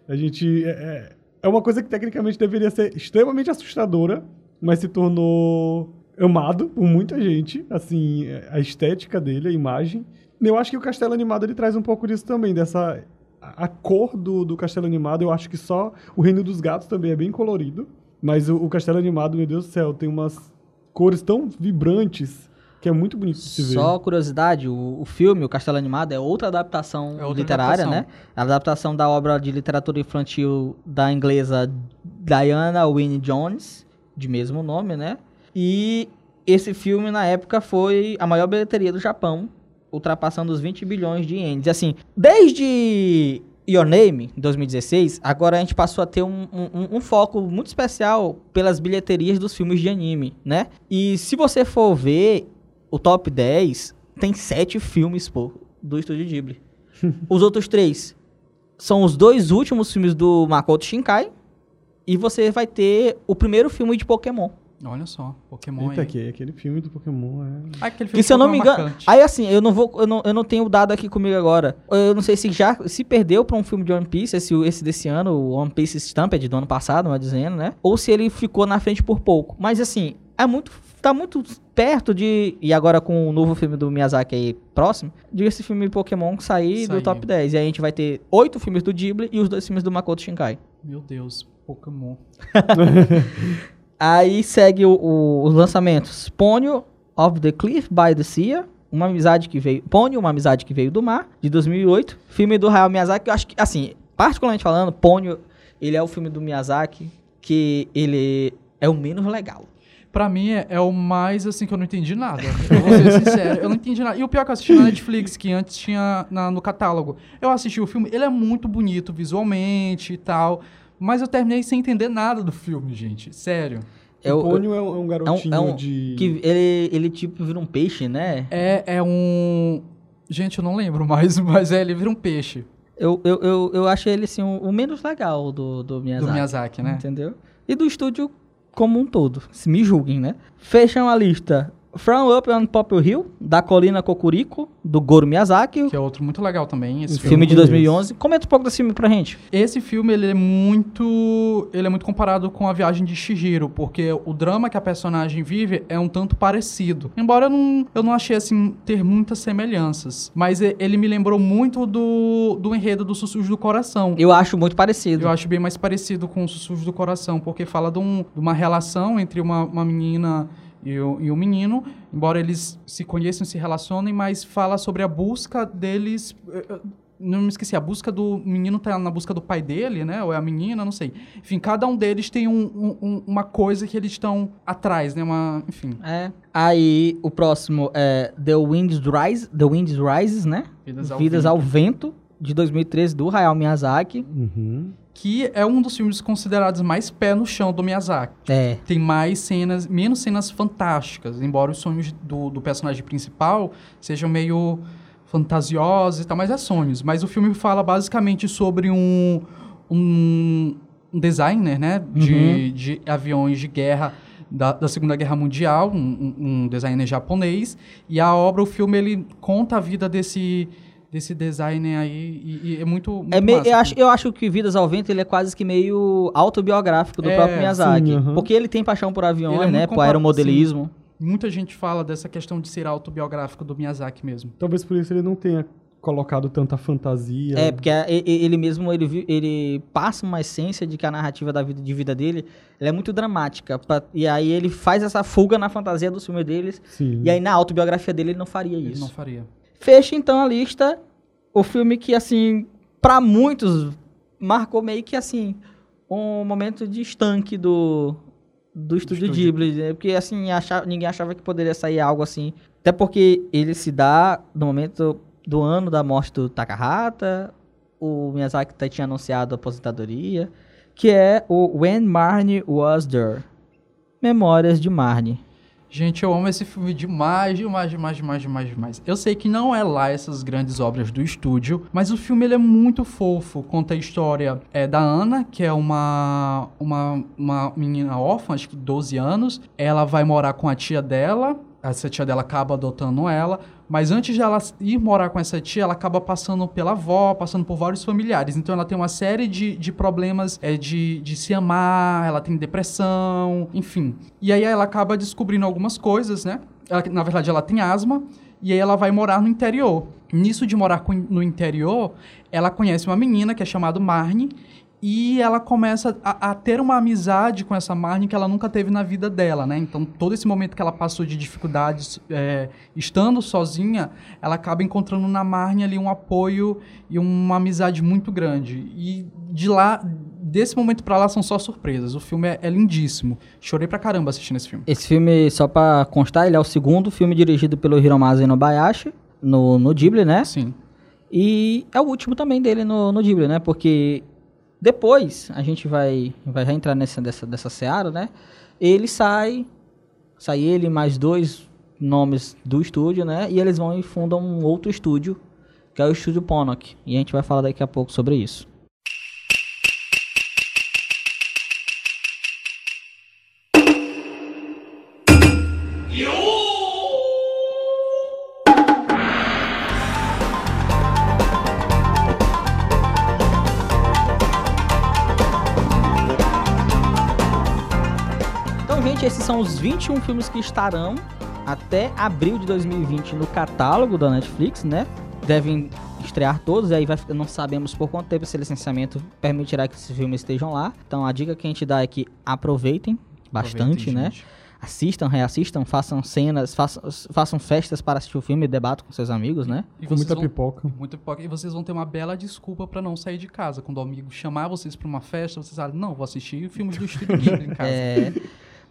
A gente é, é- é uma coisa que tecnicamente deveria ser extremamente assustadora, mas se tornou amado por muita gente, assim, é, a estética dele, a imagem. Eu acho que o Castelo Animado ele traz um pouco disso também, dessa a cor do, do Castelo Animado, eu acho que só o Reino dos Gatos também é bem colorido, mas o, o Castelo Animado, meu Deus do céu, tem umas cores tão vibrantes que é muito bonito de se ver. Só curiosidade, o, o filme, o Castelo Animado, é outra adaptação É outra literária, adaptação. né? A adaptação da obra de literatura infantil da inglesa Diana Wynne Jones, de mesmo nome, né? E esse filme, na época, foi a maior bilheteria do Japão, ultrapassando os 20 bilhões de ienes. Assim, desde Your Name, em 2016, agora a gente passou a ter um, um- um foco muito especial pelas bilheterias dos filmes de anime, né? E se você for ver o top 10, tem sete filmes, pô, do Estúdio Ghibli. Os outros três são os dois últimos filmes do Makoto Shinkai e você vai ter o primeiro filme de Pokémon. Olha só, Pokémon Eita, aí. que, aquele filme do Pokémon é. Ah, aquele Que se eu não me engano. marcante. Aí assim, eu não vou. Eu não, eu não tenho o dado aqui comigo agora. Eu não sei se já se perdeu pra um filme de One Piece, esse, esse desse ano, o One Piece Stamped do ano passado, vai dizendo, né? Ou se ele ficou na frente por pouco. Mas assim, é muito. Tá muito perto de. E agora com o novo filme do Miyazaki aí próximo, de esse filme Pokémon sair do top 10. E aí a gente vai ter oito filmes do Ghibli e os dois filmes do Makoto Shinkai. Meu Deus, Pokémon. Aí segue o- o- os lançamentos. Ponyo of the Cliff by the Sea. Uma amizade que veio. Ponyo, uma amizade que veio do mar, de 2008. Filme do Hayao Miyazaki. Eu acho que, assim, particularmente falando, Ponyo, ele é o filme do Miyazaki que ele é o menos legal. Pra mim é, é o mais assim que eu não entendi nada. Eu vou ser sincero, eu não entendi nada. E o pior é que eu assisti na Netflix, que antes tinha na- no catálogo. Eu assisti o filme, ele é muito bonito visualmente e tal. Mas eu terminei sem entender nada do filme, gente. Sério. É o Pônio é um, é um garotinho é um- de. Que ele, ele tipo vira um peixe, né? É, é um. Gente, eu não lembro mais, mas é, ele vira um peixe Eu, eu, eu, eu achei ele assim, o, o menos legal do, do Miyazaki. do Miyazaki, né? Entendeu? E do estúdio como um todo. Se me julguem, né? Fecham a lista From Up on Popple Hill, da Colina Cocurico, do Goro Miyazaki. Que é outro muito legal também. Esse filme. Filme de conheço. 2011. Comenta um pouco desse filme pra gente. Esse filme ele é muito, ele é muito comparado com a viagem de Shihiro, porque o drama que a personagem vive é um tanto parecido. Embora eu não, eu não achei assim ter muitas semelhanças, mas ele me lembrou muito do, do enredo do Sussurros do Coração. Eu acho muito parecido. Eu acho bem mais parecido com o Sussurros do Coração, porque fala de, um- de uma relação entre uma, uma menina e o, e o menino, embora eles se conheçam e se relacionem, mas fala sobre a busca deles. eh, eh, Não me esqueci, a busca do menino tá na busca do pai dele, né? Ou é a menina, não sei. Enfim, cada um deles tem um- um- um- uma coisa que eles estão atrás, né? Uma, enfim. É. Aí o próximo é The Wind Rise, The Wind Rises, né? Vidas ao Vidas Vento. ao Vento, de 2013, do Hayao Miyazaki. Uhum. Que é um dos filmes considerados mais pé no chão do Miyazaki. É. tem mais cenas, menos cenas fantásticas, embora os sonhos do, do personagem principal sejam meio fantasiosos e tal, mas é sonhos. Mas o filme fala basicamente sobre um, um, designer, né, de, de aviões de guerra da, da Segunda Guerra Mundial, um- um designer japonês, e a obra, o filme, ele conta a vida desse desse designer aí e, e é muito, muito É meio, massa, eu, assim. acho, eu acho que Vidas ao Vento ele é quase que meio autobiográfico do É, próprio Miyazaki. sim. Porque ele tem paixão por aviões, Ele é né? Por aeromodelismo. Muita gente fala dessa questão de ser autobiográfico do Miyazaki mesmo. Talvez por isso ele não tenha colocado tanta fantasia. É, porque e- ele mesmo ele, ele passa uma essência de que a narrativa da vida de vida dele ela é muito dramática. pra- e aí ele faz essa fuga na fantasia dos filmes deles. Sim. E aí na autobiografia dele ele não faria Ele isso. não faria. Fecha então a lista o filme que assim pra muitos marcou meio que assim um momento de estanque do do estúdio estúdio. Ghibli, né? porque assim achava, ninguém achava que poderia sair algo assim, até porque ele se dá no momento do ano da morte do Takahata, o Miyazaki tinha anunciado a aposentadoria, que é o When Marnie Was There. Memórias de Marnie. Gente, eu amo esse filme demais, demais, demais, demais, demais, demais. Eu sei que não é lá essas grandes obras do estúdio, mas o filme ele é muito fofo. Conta a história é, da Ana, que é uma, uma, uma menina órfã, acho que 12 anos. Ela vai morar com a tia dela. Essa tia dela acaba adotando ela. Mas antes de ela ir morar com essa tia, ela acaba passando pela avó, passando por vários familiares. Então ela tem uma série de, de problemas é, de, de se amar, ela tem depressão, enfim. E aí ela acaba descobrindo algumas coisas, né? Ela- na verdade, ela tem asma. E aí ela vai morar no interior. Nisso de morar no interior, ela conhece uma menina que é chamada Marnie. E ela começa a, a ter uma amizade com essa Marnie que ela nunca teve na vida dela, né? Então, todo esse momento que ela passou de dificuldades é, estando sozinha, ela acaba encontrando na Marnie ali um apoio e uma amizade muito grande. E de lá, desse momento pra lá, são só surpresas. O filme é, é lindíssimo. Chorei pra caramba assistindo esse filme. Esse filme, só pra constar, ele é o segundo filme dirigido pelo Hiromasa Inobayashi no, no Ghibli, né? Sim. E é o último também dele no, no Ghibli, né? Porque depois a gente vai, vai já entrar nessa, dessa, dessa seara, né? Ele sai, sai ele mais dois nomes do estúdio, né? E eles vão e fundam um outro estúdio, que é o Estúdio Ponok. E a gente vai falar daqui a pouco sobre isso. São os 21 filmes que estarão até abril de 2020 no catálogo da Netflix, né? Devem estrear todos, e aí vai, não sabemos por quanto tempo esse licenciamento permitirá que esses filmes estejam lá. Então a dica que a gente dá é que aproveitem bastante, Aproveitem, né? gente. Assistam, reassistam, façam cenas, façam, façam festas para assistir o filme e debatam com seus amigos, né? E Com muita vão- pipoca. Muita pipoca. E vocês vão ter uma bela desculpa pra não sair de casa. Quando o amigo chamar vocês pra uma festa, vocês falam, não, vou assistir filmes do Estúdio Ghibli em casa. É,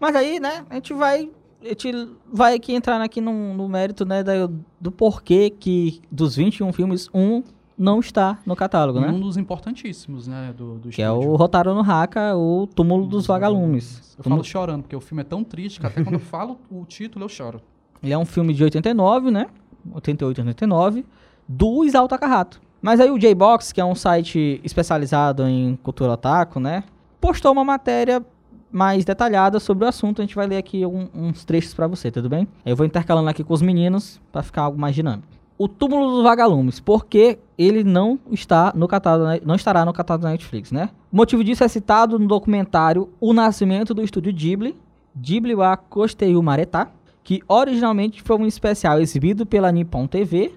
mas aí, né, a gente vai. A gente vai aqui entrar aqui no, no mérito, né, da- do porquê que dos 21 filmes, um não está no catálogo, né? Um dos importantíssimos, né, do, do Que é estúdio. o Rotaro no Haka, o Túmulo dos Vagalumes. Eu Túmulo- falo chorando, porque o filme é tão triste que até quando eu falo o título eu choro. Ele é um filme de 89, né? 88, 89, do Isao Takahata. Mas aí o J-Box, que é um site especializado em cultura otaku, né? Postou uma matéria mais detalhada sobre o assunto. A gente vai ler aqui um- uns trechos pra você, tudo bem? Eu vou intercalando aqui com os meninos pra ficar algo mais dinâmico. O Túmulo dos Vagalumes, porque ele não está no catálogo, não estará no catálogo da Netflix, né? O motivo disso é citado no documentário O Nascimento do Estúdio Ghibli, Ghibli wa Kosteiu Mareta, que originalmente foi um especial exibido pela Nippon TV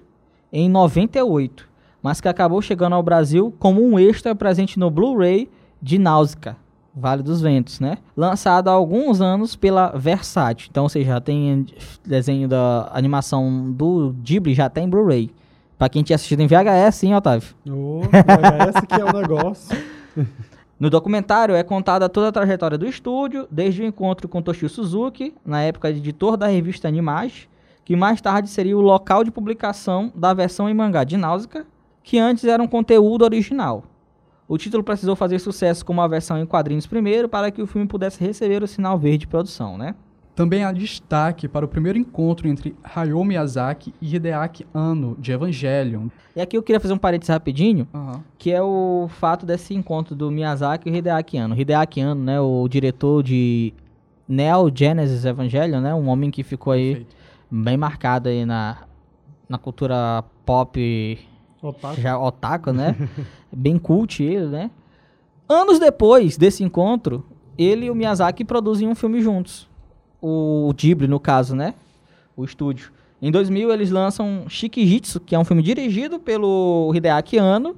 em 98, mas que acabou chegando ao Brasil como um extra presente no Blu-ray de Náusea, Vale dos Ventos, né? Lançado há alguns anos pela Versátil. Então, seja, já tem desenho da animação do Ghibli, já tem Blu-ray. Pra quem tinha assistido em VHS, sim, Otávio. Ô, VHS que é o negócio. No documentário é contada toda a trajetória do estúdio, desde o encontro com Toshio Suzuki, na época editor da revista Animage, que mais tarde seria o local de publicação da versão em mangá de Náusea, que antes era um conteúdo original. O título precisou fazer sucesso como a versão em quadrinhos primeiro, para que o filme pudesse receber o sinal verde de produção, né? Também há destaque para o primeiro encontro entre Hayao Miyazaki e Hideaki Anno, de Evangelion. E aqui eu queria fazer um parênteses rapidinho, Aham. que é o fato desse encontro do Miyazaki e Hideaki Anno. Hideaki Anno, né, o diretor de Neo Genesis Evangelion, né, um homem que ficou aí Perfeito. bem marcado aí na, na cultura pop Otaku. já otaku, né? bem cult ele, né? Anos depois desse encontro, ele e o Miyazaki produzem um filme juntos. O Ghibli, no caso, né? O estúdio. Em 2000, eles lançam Shikijitsu, que é um filme dirigido pelo Hideaki Anno,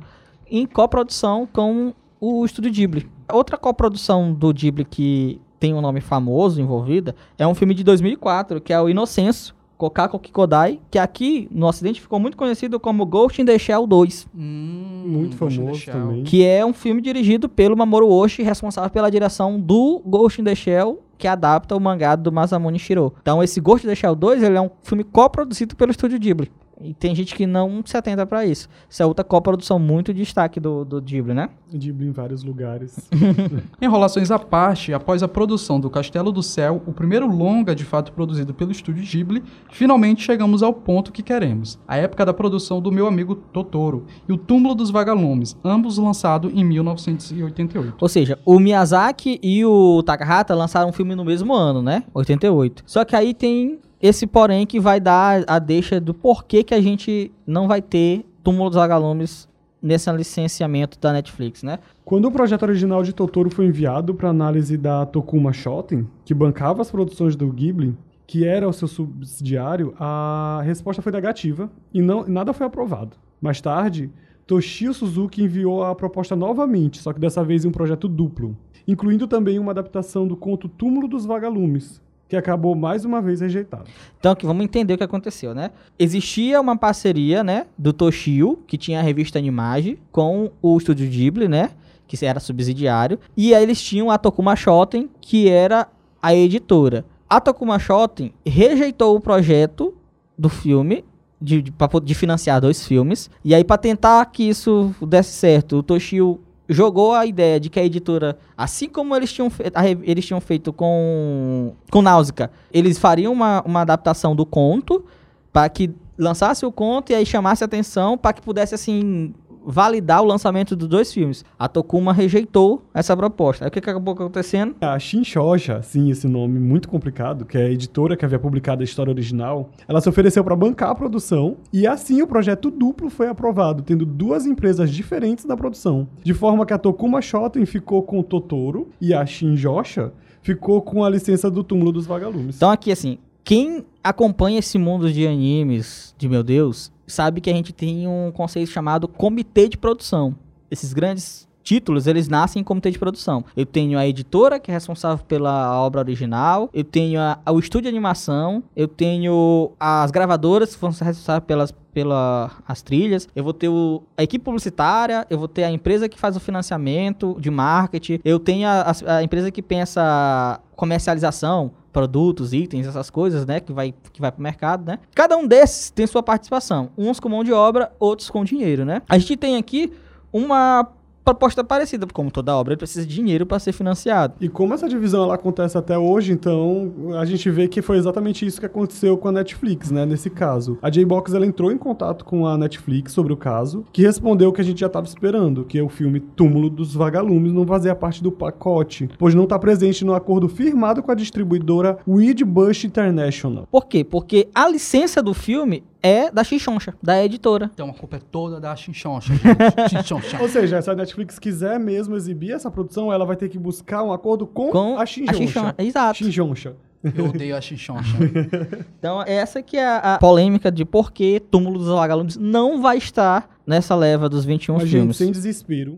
em coprodução com o estúdio Ghibli. Outra coprodução do Ghibli que tem um nome famoso envolvida é um filme de 2004, que é o Inocenso, Kokako Kikodai, que aqui no ocidente ficou muito conhecido como Ghost in the Shell 2. Hum, Muito Ghost in the famoso Shell. também. Que é um filme dirigido pelo Mamoru Oshii, responsável pela direção do Ghost in the Shell, que adapta o mangá do Masamune Shiro. Então esse Ghost in the Shell 2, ele é um filme coproduzido pelo estúdio Ghibli. E tem gente que não se atenta pra isso. Isso é outra coprodução muito destaque do, do Ghibli, né? Ghibli em vários lugares. Enrolações à parte, após a produção do Castelo do Céu, o primeiro longa de fato produzido pelo estúdio Ghibli, finalmente chegamos ao ponto que queremos. A época da produção do meu amigo Totoro e o Túmulo dos Vagalumes, ambos lançados em 1988. Ou seja, o Miyazaki e o Takahata lançaram um filme no mesmo ano, né? 88. Só que aí tem esse porém que vai dar a deixa do porquê que a gente não vai ter Túmulo dos Vagalumes nesse licenciamento da Netflix, né? Quando o projeto original de Totoro foi enviado para análise da Tokuma Shoten, que bancava as produções do Ghibli, que era o seu subsidiário, a resposta foi negativa e não, nada foi aprovado. Mais tarde, Toshio Suzuki enviou a proposta novamente, só que dessa vez em um projeto duplo, incluindo também uma adaptação do conto Túmulo dos Vagalumes, que acabou mais uma vez rejeitado. Então aqui vamos entender o que aconteceu, né? Existia uma parceria, né, do Toshio, que tinha a revista Animage, com o estúdio Ghibli, né, que era subsidiário, e aí eles tinham a Tokuma Shoten, que era a editora. A Tokuma Shoten rejeitou o projeto do filme de, de, de financiar dois filmes, e aí para tentar que isso desse certo, o Toshio jogou a ideia de que a editora, assim como eles tinham, fe- a re- eles tinham feito com, com Náusea, eles fariam uma, uma adaptação do conto para que lançasse o conto e aí chamasse atenção para que pudesse assim validar o lançamento dos dois filmes. A Tokuma rejeitou essa proposta. Aí o que, que acabou acontecendo? A Shinshosha, sim, esse nome muito complicado, que é a editora que havia publicado a história original, ela se ofereceu para bancar a produção e assim o projeto duplo foi aprovado, tendo duas empresas diferentes na produção, de forma que a Tokuma Shoten ficou com o Totoro e a Shinjosha ficou com a licença do túmulo dos vagalumes. Então aqui, assim, quem acompanha esse mundo de animes, de meu Deus, sabe que a gente tem um conceito chamado comitê de produção. Esses grandes títulos, eles nascem em comitê de produção. Eu tenho a editora, que é responsável pela obra original, eu tenho a, o estúdio de animação, eu tenho as gravadoras, que ser responsáveis pelas pela as trilhas, eu vou ter o, a equipe publicitária, eu vou ter a empresa que faz o financiamento de marketing, eu tenho a, a, a empresa que pensa comercialização, produtos, itens, essas coisas, né, que vai que vai pro mercado, né? Cada um desses tem sua participação, uns com mão de obra, outros com dinheiro, né? A gente tem aqui uma proposta parecida, como toda obra precisa de dinheiro para ser financiado. E como essa divisão ela acontece até hoje, então a gente vê que foi exatamente isso que aconteceu com a Netflix, né, nesse caso. A J-Box ela entrou em contato com a Netflix sobre o caso, que respondeu o que a gente já estava esperando, que o filme Túmulo dos Vagalumes não fazia parte do pacote, pois não está presente no acordo firmado com a distribuidora Weed Bush International. Por quê? Porque a licença do filme é da Xinchoncha, da editora. Então a culpa é toda da Xinchoncha, gente. Xinchoncha. Ou seja, se a Netflix quiser mesmo exibir essa produção, ela vai ter que buscar um acordo com, Com a Xinchoncha. Xinchoncha, exato. Xinchoncha. Eu odeio a Xinchoncha. Então, essa que é a, polêmica de por que Túmulo dos Vagalumes não vai estar nessa leva dos 21 A gente, filmes. sem desespero.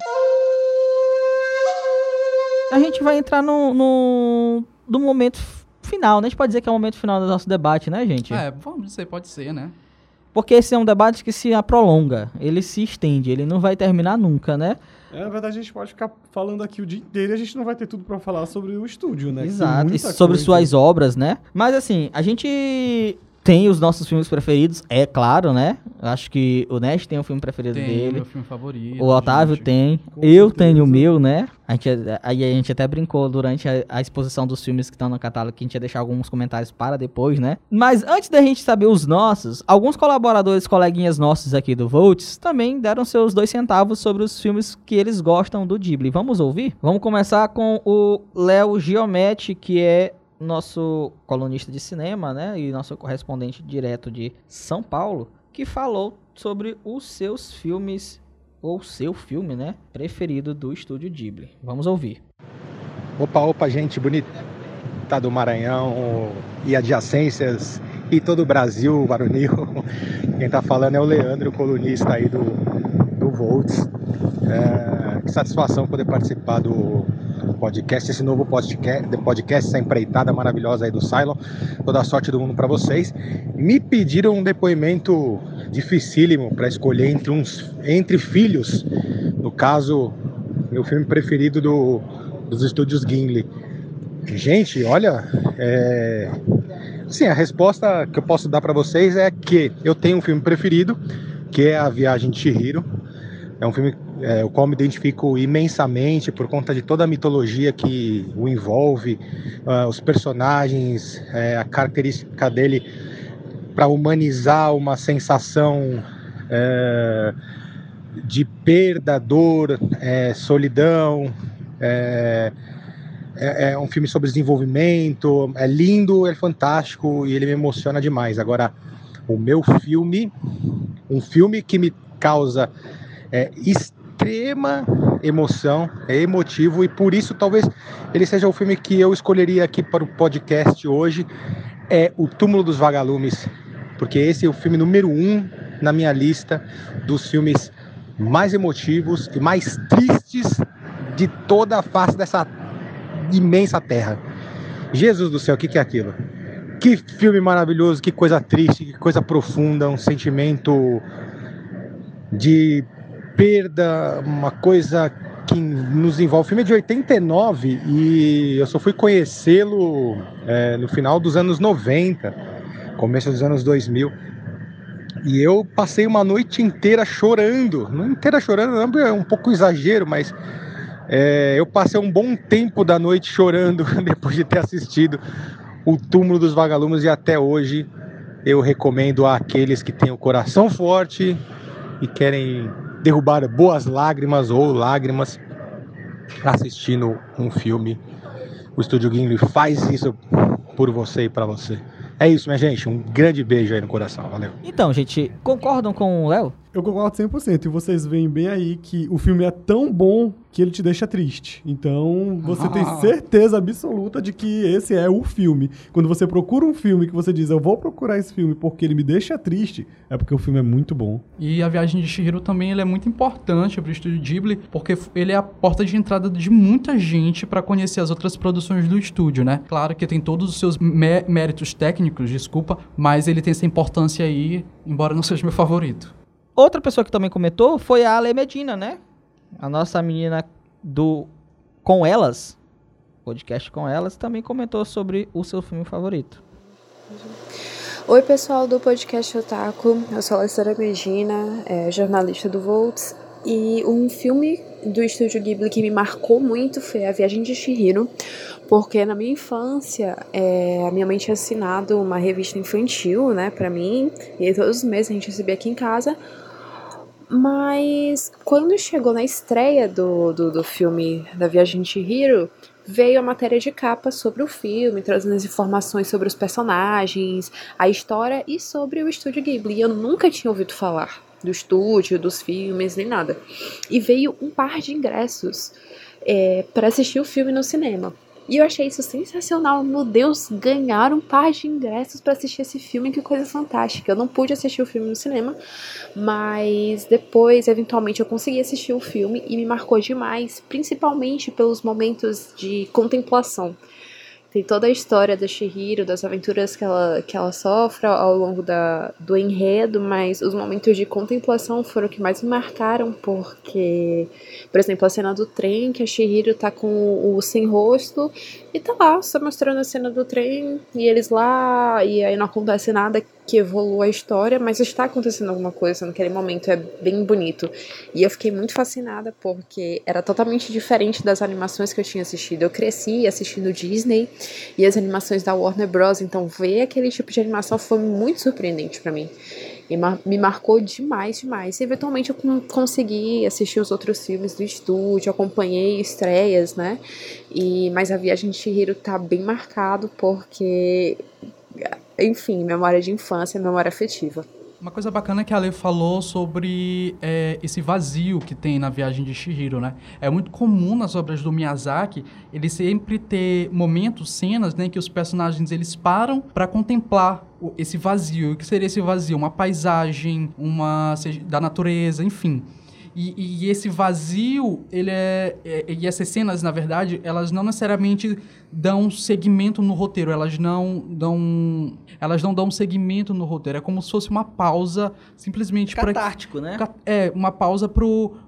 A gente vai entrar no, no, no momento final, né? A gente pode dizer que é o momento final do nosso debate, né, gente? é, vamos dizer, pode ser, né? Porque esse é um debate que se prolonga, ele se estende, ele não vai terminar nunca, né? É, na verdade, a gente pode ficar falando aqui o dia inteiro e a gente não vai ter tudo pra falar sobre o estúdio, né? Exato, e sobre coisa. suas obras, né? Mas assim, a gente tem os nossos filmes preferidos, é claro, né? Acho que o Nash tem um filme preferido Tem dele. meu filme favorito. O Otávio gente. tem, Com eu certeza. tenho o meu, né? A gente, aí a gente até brincou durante a, a exposição dos filmes que estão no catálogo que a gente ia deixar alguns comentários para depois, né? Mas antes da gente saber os nossos, alguns colaboradores, coleguinhas nossos aqui do Volts, também deram seus dois centavos sobre os filmes que eles gostam do Ghibli. Vamos ouvir? Vamos começar com o Léo Giometti, que é nosso colunista de cinema, né? E nosso correspondente direto de São Paulo, que falou sobre os seus filmes ou seu filme, né, preferido do estúdio Ghibli. Vamos ouvir. Opa, opa, gente bonita do Maranhão e adjacências e todo o Brasil, varonil. Quem tá falando é o Leandro, colunista aí do, do Volts. É, que satisfação poder participar do podcast, esse novo podcast, podcast, essa empreitada maravilhosa aí do Cylon. Toda a sorte do mundo para vocês. Me pediram um depoimento dificílimo para escolher entre uns entre filhos. No caso, meu filme preferido do, dos estúdios Gimli. Gente, olha, é... sim, a resposta que eu posso dar para vocês é que eu tenho um filme preferido, que é A Viagem de Chihiro. É um filme é, o qual me identifico imensamente por conta de toda a mitologia que o envolve, ah, os personagens, é, a característica dele para humanizar uma sensação é, de perda, dor, é, solidão. É, é, é um filme sobre desenvolvimento, é lindo, é fantástico e ele me emociona demais. Agora, o meu filme, um filme que me causa é, extrema emoção, é emotivo e por isso talvez ele seja o filme que eu escolheria aqui para o podcast hoje, é O Túmulo dos Vagalumes, porque esse é o filme número um na minha lista dos filmes mais emotivos e mais tristes de toda a face dessa imensa terra. Jesus do céu, o que, que é aquilo? Que filme maravilhoso, que coisa triste, que coisa profunda, um sentimento de perda, uma coisa que nos envolve. O filme é de 89 e eu só fui conhecê-lo é, no final dos anos 90, começo dos anos 2000. E eu passei uma noite inteira chorando, não inteira chorando, é um pouco exagero, mas é, eu passei um bom tempo da noite chorando depois de ter assistido O Túmulo dos Vagalumes e até hoje eu recomendo àqueles que têm o coração forte e querem derrubar boas lágrimas ou lágrimas assistindo um filme. O Estúdio Gimli faz isso por você e para você. É isso, minha gente. Um grande beijo aí no coração. Valeu. Então, gente, concordam com o Léo? Eu concordo 100%. E vocês veem bem aí que o filme é tão bom que ele te deixa triste. Então, você tem certeza absoluta de que esse é o filme. Quando você procura um filme que você diz, eu vou procurar esse filme porque ele me deixa triste, é porque o filme é muito bom. E a viagem de Shihiro também ele é muito importante para o estúdio Ghibli, porque ele é a porta de entrada de muita gente para conhecer as outras produções do estúdio, né? Claro que tem todos os seus mé méritos técnicos, desculpa, mas ele tem essa importância aí, embora não seja meu favorito. Outra pessoa que também comentou foi a Ale Medina, né? A nossa menina do Com Elas, podcast Com Elas, também comentou sobre o seu filme favorito. Oi, pessoal do podcast Otaku. Eu sou a Alessandra Medina, é, jornalista do Volts. E um filme do estúdio Ghibli que me marcou muito foi A Viagem de Shihiro, porque na minha infância é, a minha mãe tinha assinado uma revista infantil, né, pra mim, e todos os meses a gente recebia aqui em casa mas quando chegou na estreia do, do, do filme da Viagem de Hiro, veio a matéria de capa sobre o filme, trazendo as informações sobre os personagens, a história e sobre o estúdio Ghibli. Eu nunca tinha ouvido falar do estúdio, dos filmes, nem nada. E veio um par de ingressos é, para assistir o filme no cinema. E eu achei isso sensacional. Meu Deus, ganhar um par de ingressos para assistir esse filme, que coisa fantástica. Eu não pude assistir o filme no cinema, mas depois, eventualmente, eu consegui assistir o filme e me marcou demais, principalmente pelos momentos de contemplação. Tem toda a história da Shihiro, das aventuras que ela, que ela sofre ao longo da, do enredo, mas os momentos de contemplação foram o que mais me marcaram, porque, por exemplo, a cena do trem, que a Shihiro tá com o sem rosto e tá lá, só mostrando a cena do trem, e eles lá, e aí não acontece nada que evolua a história, mas está acontecendo alguma coisa naquele momento, é bem bonito. E eu fiquei muito fascinada porque era totalmente diferente das animações que eu tinha assistido. Eu cresci assistindo Disney e as animações da Warner Bros, então ver aquele tipo de animação foi muito surpreendente para mim. E me marcou demais, demais. E eventualmente eu consegui assistir os outros filmes do estúdio, acompanhei estreias, né? E, mas a Viagem de Chihiro tá bem marcado porque enfim, memória de infância, memória afetiva. Uma coisa bacana que a Lê falou sobre é, esse vazio que tem na viagem de Shihiro, né? É muito comum nas obras do Miyazaki ele sempre ter momentos, cenas, né, que os personagens eles param para contemplar esse vazio. O que seria esse vazio? Uma paisagem, uma da natureza, enfim. E, e, esse vazio, ele é, é, E essas cenas, na verdade, elas não necessariamente dão segmento no roteiro, elas não dão. Elas não dão segmento no roteiro. É como se fosse uma pausa, simplesmente para. Catártico, né? É, uma pausa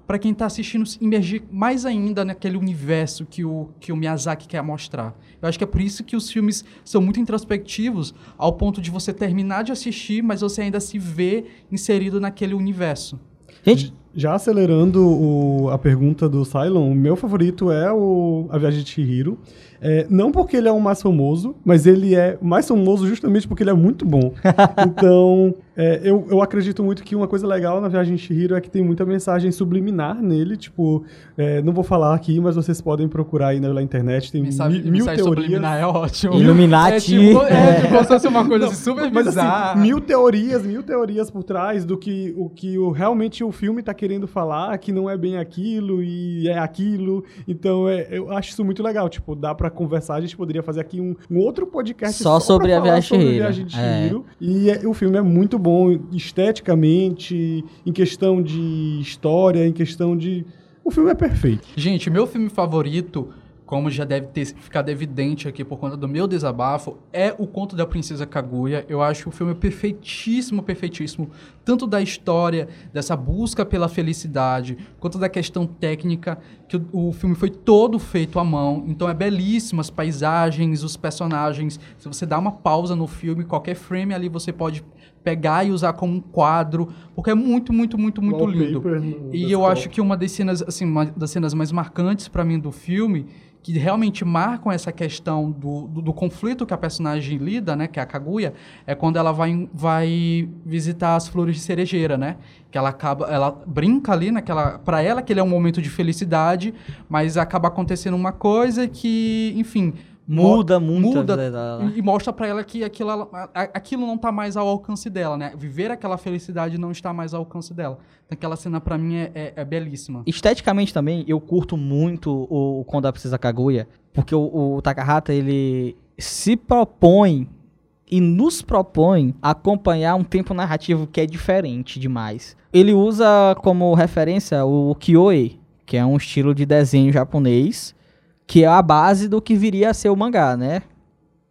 para quem está assistindo imergir mais ainda naquele universo que o, que o Miyazaki quer mostrar. Eu acho que é por isso que os filmes são muito introspectivos, ao ponto de você terminar de assistir, mas você ainda se vê inserido naquele universo. Gente, já acelerando o, a pergunta do Cylon, o meu favorito é o A Viagem de Chihiro. É, não porque ele é o mais famoso, mas ele é mais famoso justamente porque ele é muito bom. então, é, eu, eu acredito muito que uma coisa legal na Viagem de Chihiro é que tem muita mensagem subliminar nele. Tipo, é, não vou falar aqui, mas vocês podem procurar aí na, na internet. Tem mensagem, mil, mil teorias. subliminar é ótimo. Illuminati. É, tipo, é, tipo, como se uma coisa não, super mas, Assim, mil teorias, mil teorias por trás do que o que o, realmente o filme está querendo falar, que não é bem aquilo e é aquilo. Então, é, eu acho isso muito legal. Tipo, dá pra conversar. A gente poderia fazer aqui um, um outro podcast só, só sobre, a viagem, sobre a viagem de Chihiro. É. E é, o filme é muito bom esteticamente, em questão de história, em questão de. O filme é perfeito. Gente, meu filme favorito como já deve ter ficado evidente aqui por conta do meu desabafo, é o Conto da Princesa Kaguya. Eu acho o filme perfeitíssimo, perfeitíssimo, tanto da história, dessa busca pela felicidade, quanto da questão técnica, que o, o filme foi todo feito à mão, então é belíssimo as paisagens, os personagens. Se você dá uma pausa no filme, qualquer frame ali você pode pegar e usar como um quadro, porque é muito, muito, muito, muito lindo. E eu acho que uma das cenas, assim, uma das cenas mais marcantes para mim do filme, que realmente marcam essa questão do, do, do, conflito que a personagem lida, né, que é a Kaguya, é quando ela vai, vai visitar as flores de cerejeira, né? Que ela acaba, ela brinca ali naquela, para ela que ele é um momento de felicidade, mas acaba acontecendo uma coisa que, enfim, Muda muito muda a vida dela. e, mostra pra ela que aquilo, aquilo não tá mais ao alcance dela, né? Viver aquela felicidade não está mais ao alcance dela. Então, aquela cena pra mim é, é- é belíssima. Esteticamente também, eu curto muito o, o Quando a Princesa Kaguya, porque o, o Takahata, ele se propõe e nos propõe acompanhar um tempo narrativo que é diferente demais. Ele usa como referência o Kyoe, que é um estilo de desenho japonês, que é a base do que viria a ser o mangá, né?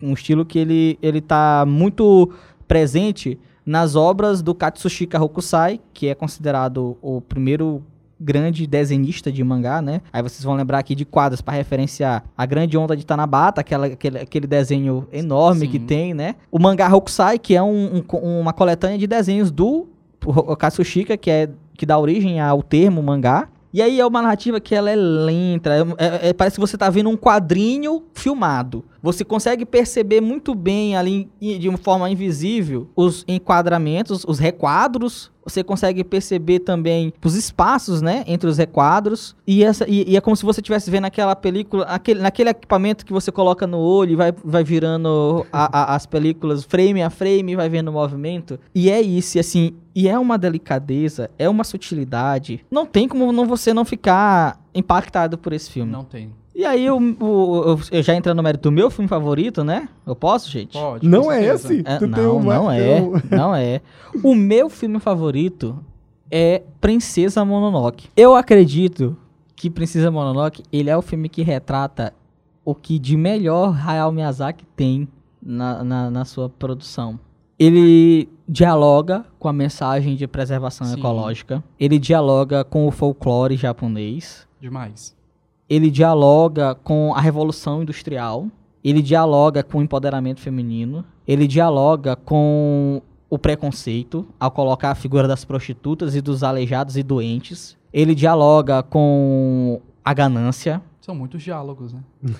Um estilo que ele, ele tá muito presente nas obras do Katsushika Hokusai, que é considerado o primeiro grande desenhista de mangá, né? Aí vocês vão lembrar aqui de quadros para referenciar a grande onda de Tanabata, aquela, aquele, aquele desenho enorme Sim. que tem, né? O mangá Hokusai, que é um- um uma coletânea de desenhos do Katsushika, que é que dá origem ao termo mangá. E aí é uma narrativa que ela é lenta, é- é- é- parece que você tá vendo um quadrinho filmado. Você consegue perceber muito bem ali, de uma forma invisível, os enquadramentos, os requadros. Você consegue perceber também os espaços, né, entre os requadros. E, essa, e, e é como se você estivesse vendo aquela película, aquele, naquele equipamento que você coloca no olho e vai, vai virando a- a- as películas frame a frame, vai vendo o movimento. E é isso, assim, e é uma delicadeza, é uma sutilidade. Não tem como não, você não ficar impactado por esse filme. Não tem. E aí, o, o- eu, eu já entrando no mérito do meu filme favorito, né? Eu posso, gente? Pode. Não é esse? É, Tu tem não, uma- não é. um- Não é. O meu filme favorito é Princesa Mononoke. Eu acredito que Princesa Mononoke, ele é o filme que retrata o que de melhor Hayao Miyazaki tem na, na, na sua produção. Ele dialoga com a mensagem de preservação Sim. ecológica. Ele dialoga com o folclore japonês Demais. Ele dialoga com a revolução industrial, ele dialoga com o empoderamento feminino, ele dialoga com o preconceito ao colocar a figura das prostitutas e dos aleijados e doentes. Ele dialoga com a ganância. São muitos diálogos, né?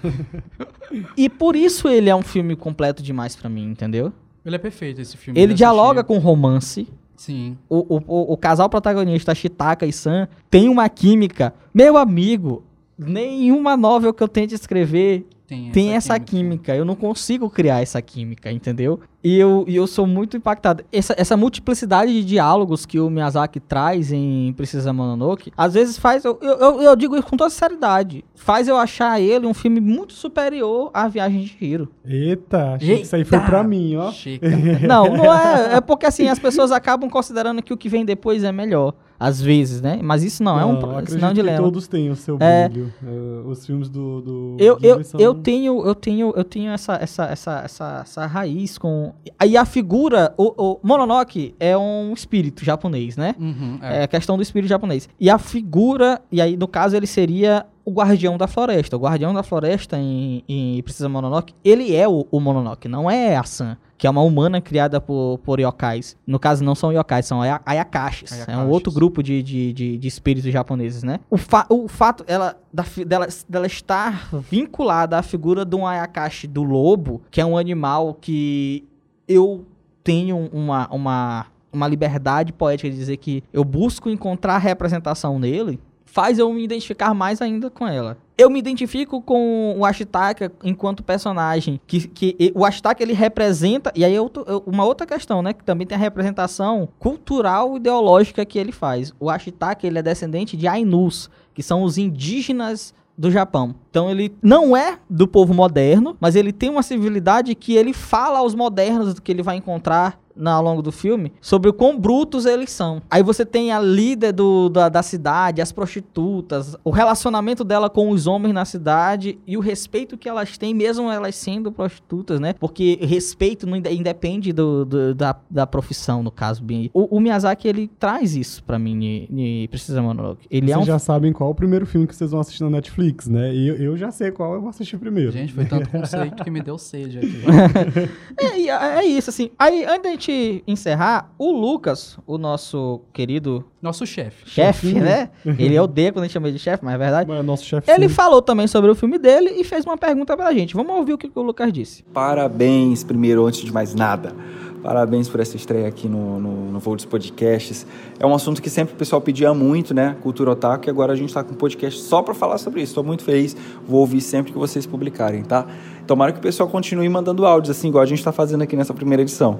E por isso ele é um filme completo demais pra mim, entendeu? Ele é perfeito, esse filme. Ele dialoga com romance. Sim. O, o, o, o casal protagonista, Shitaka e Sam, tem uma química. Meu amigo, nenhuma novel que eu tente escrever Tem, tem essa química. Eu não consigo criar essa química, entendeu? E eu, e eu sou muito impactado. Essa, essa multiplicidade de diálogos que o Miyazaki traz em Princesa Mononoke, às vezes faz. Eu, eu, eu- digo isso com toda sinceridade. Faz eu achar ele um filme muito superior à Viagem de Hiro. Eita, achei que isso aí foi Eita! pra mim, ó. Chega. Não, não é. É porque assim, as pessoas acabam considerando que o que vem depois é melhor. Às vezes, né? Mas isso não, é um, pro- acredito isso não é um dilema. todos têm o seu É. brilho. É, os filmes do, do Eu, eu, são- eu tenho, eu tenho, eu tenho essa, essa, essa, essa, essa raiz com. Aí a figura. O, o Mononoke é um espírito japonês, né? Uhum, É é. a questão do espírito japonês. E a figura. E aí, no caso, ele seria o guardião da floresta. O guardião da floresta em, em Princesa Mononoke, ele é o, o Mononoke, não é a San. Que é uma humana criada por, por yokais. No caso, não são yokais, são aya- ayakashis. É um Ayakashis. outro grupo de, de, de, de espíritos japoneses, né? O, fa o fato ela, da, dela, dela estar vinculada à figura de um ayakashi do lobo, que é um animal que eu tenho uma, uma, uma liberdade poética de dizer que eu busco encontrar representação nele, faz eu me identificar mais ainda com ela. Eu me identifico com o Ashitaka enquanto personagem, que, que o Ashitaka ele representa, e aí eu uma outra questão, né, que também tem a representação cultural ideológica que ele faz. O Ashitaka ele é descendente de Ainus, que são os indígenas do Japão. Então ele não é do povo moderno, mas ele tem uma civilidade que ele fala aos modernos do que ele vai encontrar na, ao longo do filme sobre o quão brutos eles são. Aí você tem a líder do, da, da cidade, as prostitutas, o relacionamento dela com os homens na cidade e o respeito que elas têm, mesmo elas sendo prostitutas, né? Porque respeito não inde- independe do, do- da, da profissão, no caso. bem. O, o Miyazaki, ele traz isso pra mim, ni Precisa Mononoke. Ele Vocês é um já sabem qual é o primeiro filme que vocês vão assistir na Netflix, né? E eu, eu já sei qual eu vou assistir primeiro. Gente, foi tanto conceito que me deu sede aqui. É, e é isso, assim. Aí, antes da gente encerrar, o Lucas, o nosso querido Nosso chefe. chefe, né? Ele odeia quando a gente chama ele de chefe, mas é verdade. Mas é nosso chefe Ele sim. falou também sobre o filme dele e fez uma pergunta pra gente. Vamos ouvir o que o Lucas disse. Parabéns, primeiro, antes de mais nada. Parabéns por essa estreia aqui no, no, no Volts Podcasts. É um assunto que sempre o pessoal pedia muito, né? Cultura otaku, e agora a gente está com um podcast só para falar sobre isso. Estou muito feliz, vou ouvir sempre que vocês publicarem, tá? Tomara que o pessoal continue mandando áudios, assim, igual a gente está fazendo aqui nessa primeira edição.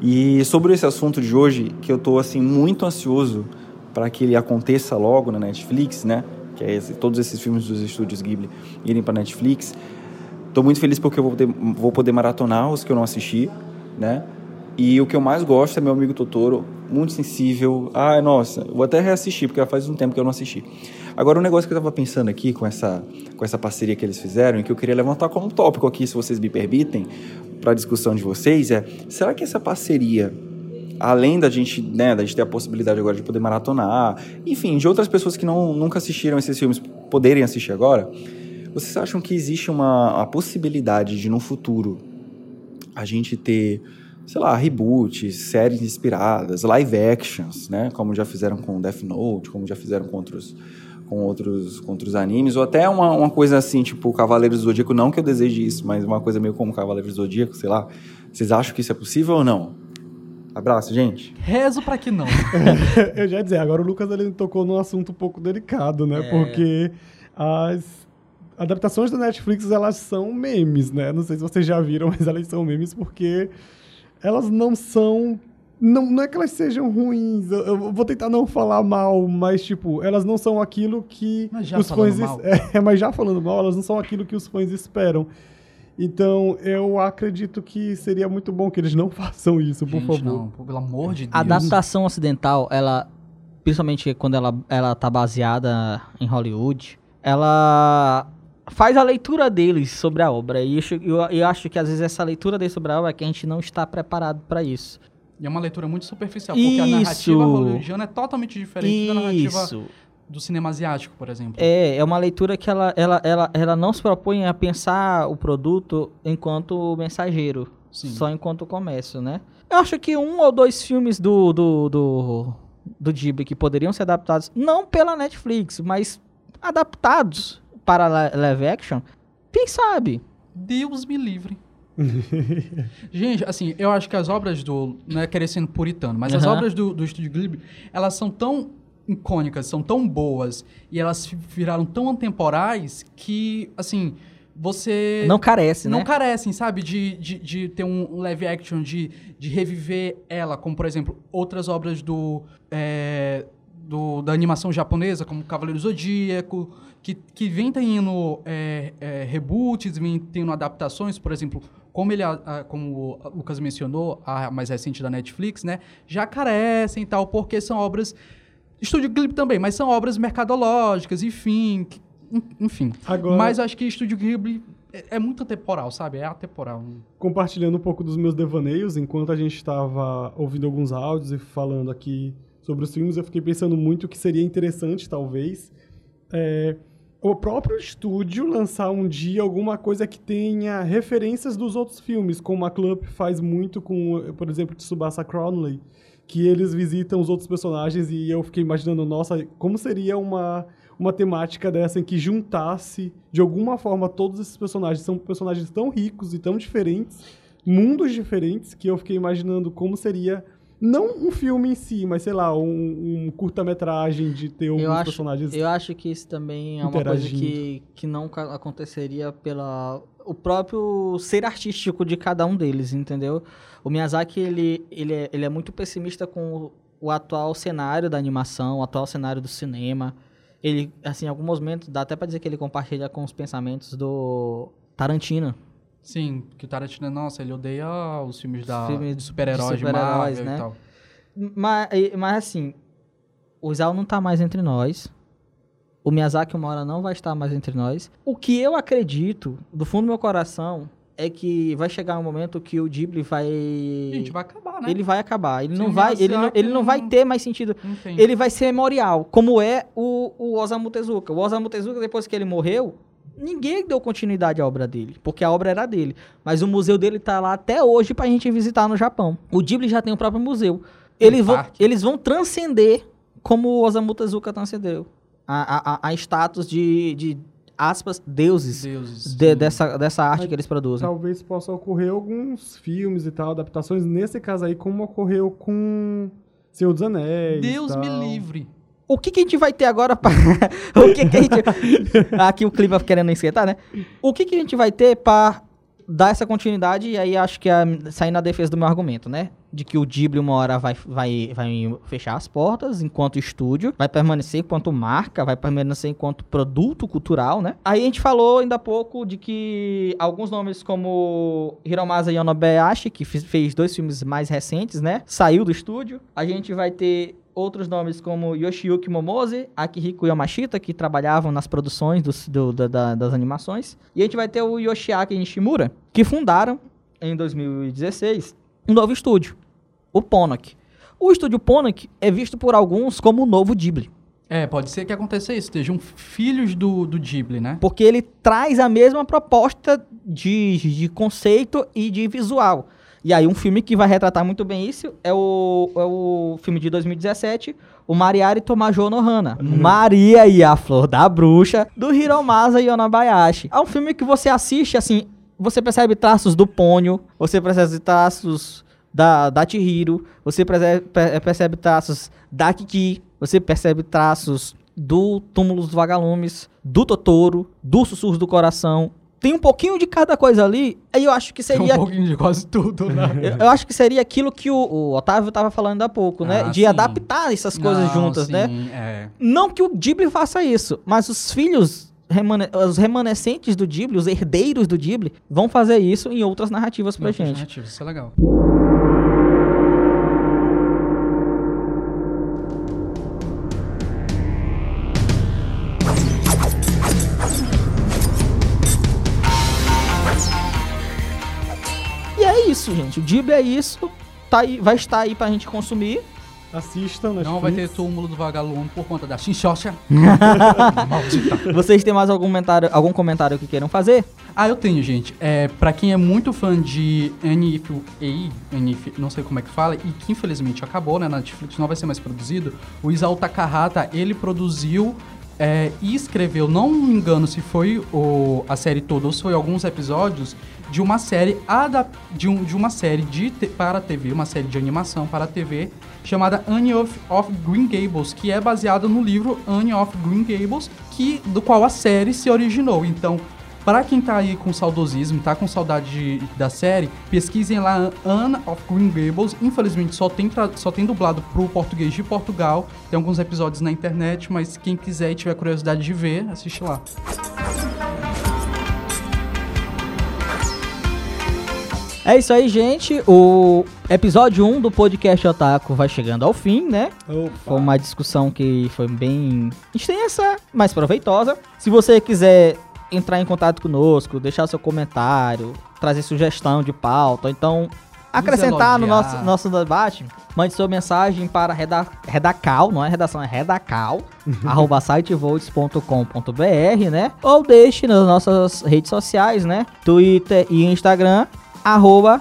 E sobre esse assunto de hoje, que eu estou, assim, muito ansioso para que ele aconteça logo na Netflix, né? Que é esse, todos esses filmes dos estúdios Ghibli irem para Netflix. Estou muito feliz porque eu vou poder, vou poder maratonar os que eu não assisti, né? E o que eu mais gosto é meu amigo Totoro, muito sensível. Ah, nossa, vou até reassistir, porque faz um tempo que eu não assisti. Agora, um negócio que eu estava pensando aqui com essa, com essa parceria que eles fizeram e que eu queria levantar como tópico aqui, se vocês me permitem, para a discussão de vocês, é: será que essa parceria, além da gente, né, da gente ter a possibilidade agora de poder maratonar, enfim, de outras pessoas que não, nunca assistiram esses filmes poderem assistir agora, vocês acham que existe uma a possibilidade de no futuro a gente ter sei lá, reboots, séries inspiradas, live actions, né? Como já fizeram com Death Note, como já fizeram com outros, com outros, com outros animes, ou até uma, uma coisa assim, tipo Cavaleiros do Zodíaco, não que eu deseje isso, mas uma coisa meio como Cavaleiros do Zodíaco, sei lá. Vocês acham que isso é possível ou não? Abraço, gente. Rezo para que não. eu já ia dizer, agora o Lucas ele tocou num assunto um pouco delicado, né? É. Porque as adaptações da Netflix, elas são memes, né? Não sei se vocês já viram, mas elas são memes porque elas não são. Não, não é que elas sejam ruins, eu, eu vou tentar não falar mal, mas, tipo, elas não são aquilo que os fãs. Mal. É, mas já falando mal, elas não são aquilo que os fãs esperam. Então, eu acredito que seria muito bom que eles não façam isso, Gente, por favor. Não, pelo amor de Deus. A adaptação ocidental, ela, principalmente quando ela, ela tá baseada em Hollywood, ela faz a leitura deles sobre a obra. E eu, eu, eu, acho que às vezes essa leitura deles sobre a obra é que a gente não está preparado para isso. E é uma leitura muito superficial, porque isso. a narrativa hollywoodiana é totalmente diferente isso. da narrativa do cinema asiático, por exemplo. É, é uma leitura que ela, ela, ela, ela não se propõe a pensar o produto enquanto mensageiro, Sim. só enquanto comércio, né? Eu acho que um ou dois filmes do, do, do, do Ghibli que poderiam ser adaptados, não pela Netflix, mas adaptados para live action, quem sabe? Deus me livre. Gente, assim, eu acho que as obras do. Não é querer sendo puritano, mas uhum. as obras do, do Estúdio Ghibli, elas são tão icônicas, são tão boas e elas viraram tão atemporais que, assim, você. Não carece, não né? Não carecem, sabe? De, de, de ter um live action, de, de reviver ela, como, por exemplo, outras obras do. É, do, da animação japonesa, como Cavaleiro Zodíaco, que, que vem tendo é, é, reboots, vem tendo adaptações, por exemplo, como ele, a, como o Lucas mencionou, a mais recente da Netflix, né, já carecem e tal, porque são obras Estúdio Ghibli também, mas são obras mercadológicas, enfim, enfim. Agora, mas acho que Estúdio Ghibli é, é, muito atemporal, sabe? É atemporal. Compartilhando um pouco dos meus devaneios, enquanto a gente estava ouvindo alguns áudios e falando aqui sobre os filmes, eu fiquei pensando muito que seria interessante, talvez, é, o próprio estúdio lançar um dia alguma coisa que tenha referências dos outros filmes, como a Club faz muito com, por exemplo, Tsubasa Crowley, que eles visitam os outros personagens e eu fiquei imaginando, nossa, como seria uma, uma temática dessa em que juntasse de alguma forma todos esses personagens. São personagens tão ricos e tão diferentes, mundos diferentes, que eu fiquei imaginando como seria não um filme em si, mas sei lá, um, um curta-metragem de ter alguns eu acho, personagens. Eu acho que isso também é uma coisa que, que não aconteceria pela o próprio ser artístico de cada um deles, entendeu? O Miyazaki ele, ele, é, ele é muito pessimista com o atual cenário da animação, o atual cenário do cinema. Ele, assim, em alguns momentos, dá até pra dizer que ele compartilha com os pensamentos do Tarantino, Sim, que o Tarantino, nossa, ele odeia os filmes da filme de super-heróis de, super de né? e tal. Mas, mas assim, o Isao não tá mais entre nós. O Miyazaki uma hora não vai estar mais entre nós. O que eu acredito, do fundo do meu coração, é que vai chegar um momento que o Ghibli vai. Gente, vai acabar, né? Ele vai acabar. Ele não vai, ele não, ele não vai ter mais sentido. Ele vai ser memorial, como é o, o Osamu Tezuka. O Osamu Tezuka, depois que ele morreu, ninguém deu continuidade à obra dele, porque a obra era dele. Mas o museu dele tá lá até hoje pra gente visitar no Japão. O Ghibli já tem o próprio museu. Eles vão, eles vão transcender como o Osamu Tezuka transcendeu. A, a, a status de, de aspas, deuses, Deuses. de- dessa, dessa arte Mas que eles produzem. Talvez possa ocorrer alguns filmes e tal, adaptações, nesse caso aí, como ocorreu com Senhor dos Anéis. Deus me livre. O que, que a gente vai ter agora pra... o que, que a gente... Aqui o clima querendo esquentar, né? O que, que a gente vai ter pra dar essa continuidade? E aí acho que é sair na defesa do meu argumento, né? De que o Ghibli uma hora vai, vai, vai fechar as portas enquanto estúdio, vai permanecer enquanto marca, vai permanecer enquanto produto cultural, né? Aí a gente falou ainda há pouco de que alguns nomes como Hiromasa Yonobayashi, que fez dois filmes mais recentes, né? Saiu do estúdio. A gente vai ter outros nomes como Yoshiyuki Momose, Akihiko Yamashita, que trabalhavam nas produções dos- do- da- da- das animações. E a gente vai ter o Yoshiaki Nishimura, que fundaram, em 2016, um novo estúdio, o Ponok. O estúdio Ponok é visto por alguns como o novo Ghibli. É, pode ser que aconteça isso. Estejam filhos do, do Ghibli, né? Porque ele traz a mesma proposta de, de conceito e de visual. E aí, um filme que vai retratar muito bem isso é o, é o filme de 2017, o Mariari Tomajo no Hana. Maria e a Flor da Bruxa, do Hiromasa Yonabayashi. É um filme que você assiste, assim, você percebe traços do Ponyo, você percebe traços da, da Chihiro, você percebe, per- percebe traços da Kiki, você percebe traços do Túmulo dos Vagalumes, do Totoro, do Sussurros do Coração. Tem um pouquinho de cada coisa ali, aí eu acho que Tem seria... um pouquinho de quase tudo, né? Eu, eu acho que seria aquilo que o, o Otávio tava falando há pouco, né? Ah, de sim. adaptar essas coisas Não, juntas, sim, né? É. Não que o Ghibli faça isso, mas os filhos, remane- os remanescentes do Ghibli, os herdeiros do Ghibli, vão fazer isso em outras narrativas pra Outras gente. narrativas, Isso é legal. É isso, gente. O Ghibli é isso. Tá aí, vai estar aí pra gente consumir. Assistam. Não vai ter túmulo do vagalume por conta da chinchocha. Vocês têm mais algum comentário, algum comentário que queiram fazer? Ah, eu tenho, gente. É, pra quem é muito fã de Anif A, Anif, não sei como é que fala, e que infelizmente acabou, né? Na Netflix não vai ser mais produzido. O Isao Takahata, ele produziu é, e escreveu, não me engano se foi o, a série toda ou se foi alguns episódios, de uma série de, um, de uma série de para TV, uma série de animação para TV, chamada Anne of, of Green Gables, que é baseada no livro Anne of Green Gables, que, do qual a série se originou. Então, para quem tá aí com saudosismo, tá com saudade de- da série, pesquisem lá Anne of Green Gables. Infelizmente só tem, só tem dublado pro português de Portugal. Tem alguns episódios na internet, mas quem quiser e tiver curiosidade de ver, assiste lá. É isso aí, gente. O episódio 1 do podcast Otaku vai chegando ao fim, né? Opa. Foi uma discussão que foi bem extensa, mas proveitosa. Se você quiser entrar em contato conosco, deixar seu comentário, trazer sugestão de pauta, ou então acrescentar no nosso, nosso debate, mande sua mensagem para reda, redacal, não é redação, é redacal, arroba sitevolts.com.br, né? Ou deixe nas nossas redes sociais, né? Twitter e Instagram, arroba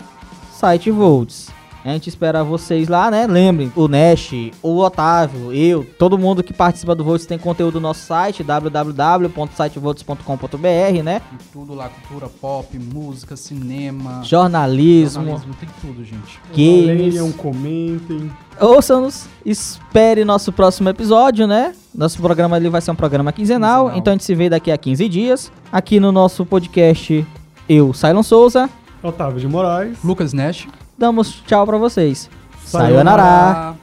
sitevolts. A gente espera vocês lá, né? Lembrem, o Nash, o Otávio, eu, todo mundo que participa do Volts tem conteúdo no nosso site, www.sitevolts.com.br, né? Tem tudo lá, cultura pop, música, cinema, Jornalismo, jornalismo, tem tudo, gente. games. Leiam, comentem. Ouçam-nos, espere nosso próximo episódio, né? Nosso programa ali vai ser um programa quinzenal, Quinzenal. então a gente se vê daqui a 15 dias. Aqui no nosso podcast, eu, Silon Souza, Otávio de Moraes. Lucas Nash. damos tchau pra vocês. Sayonara. Sayonara.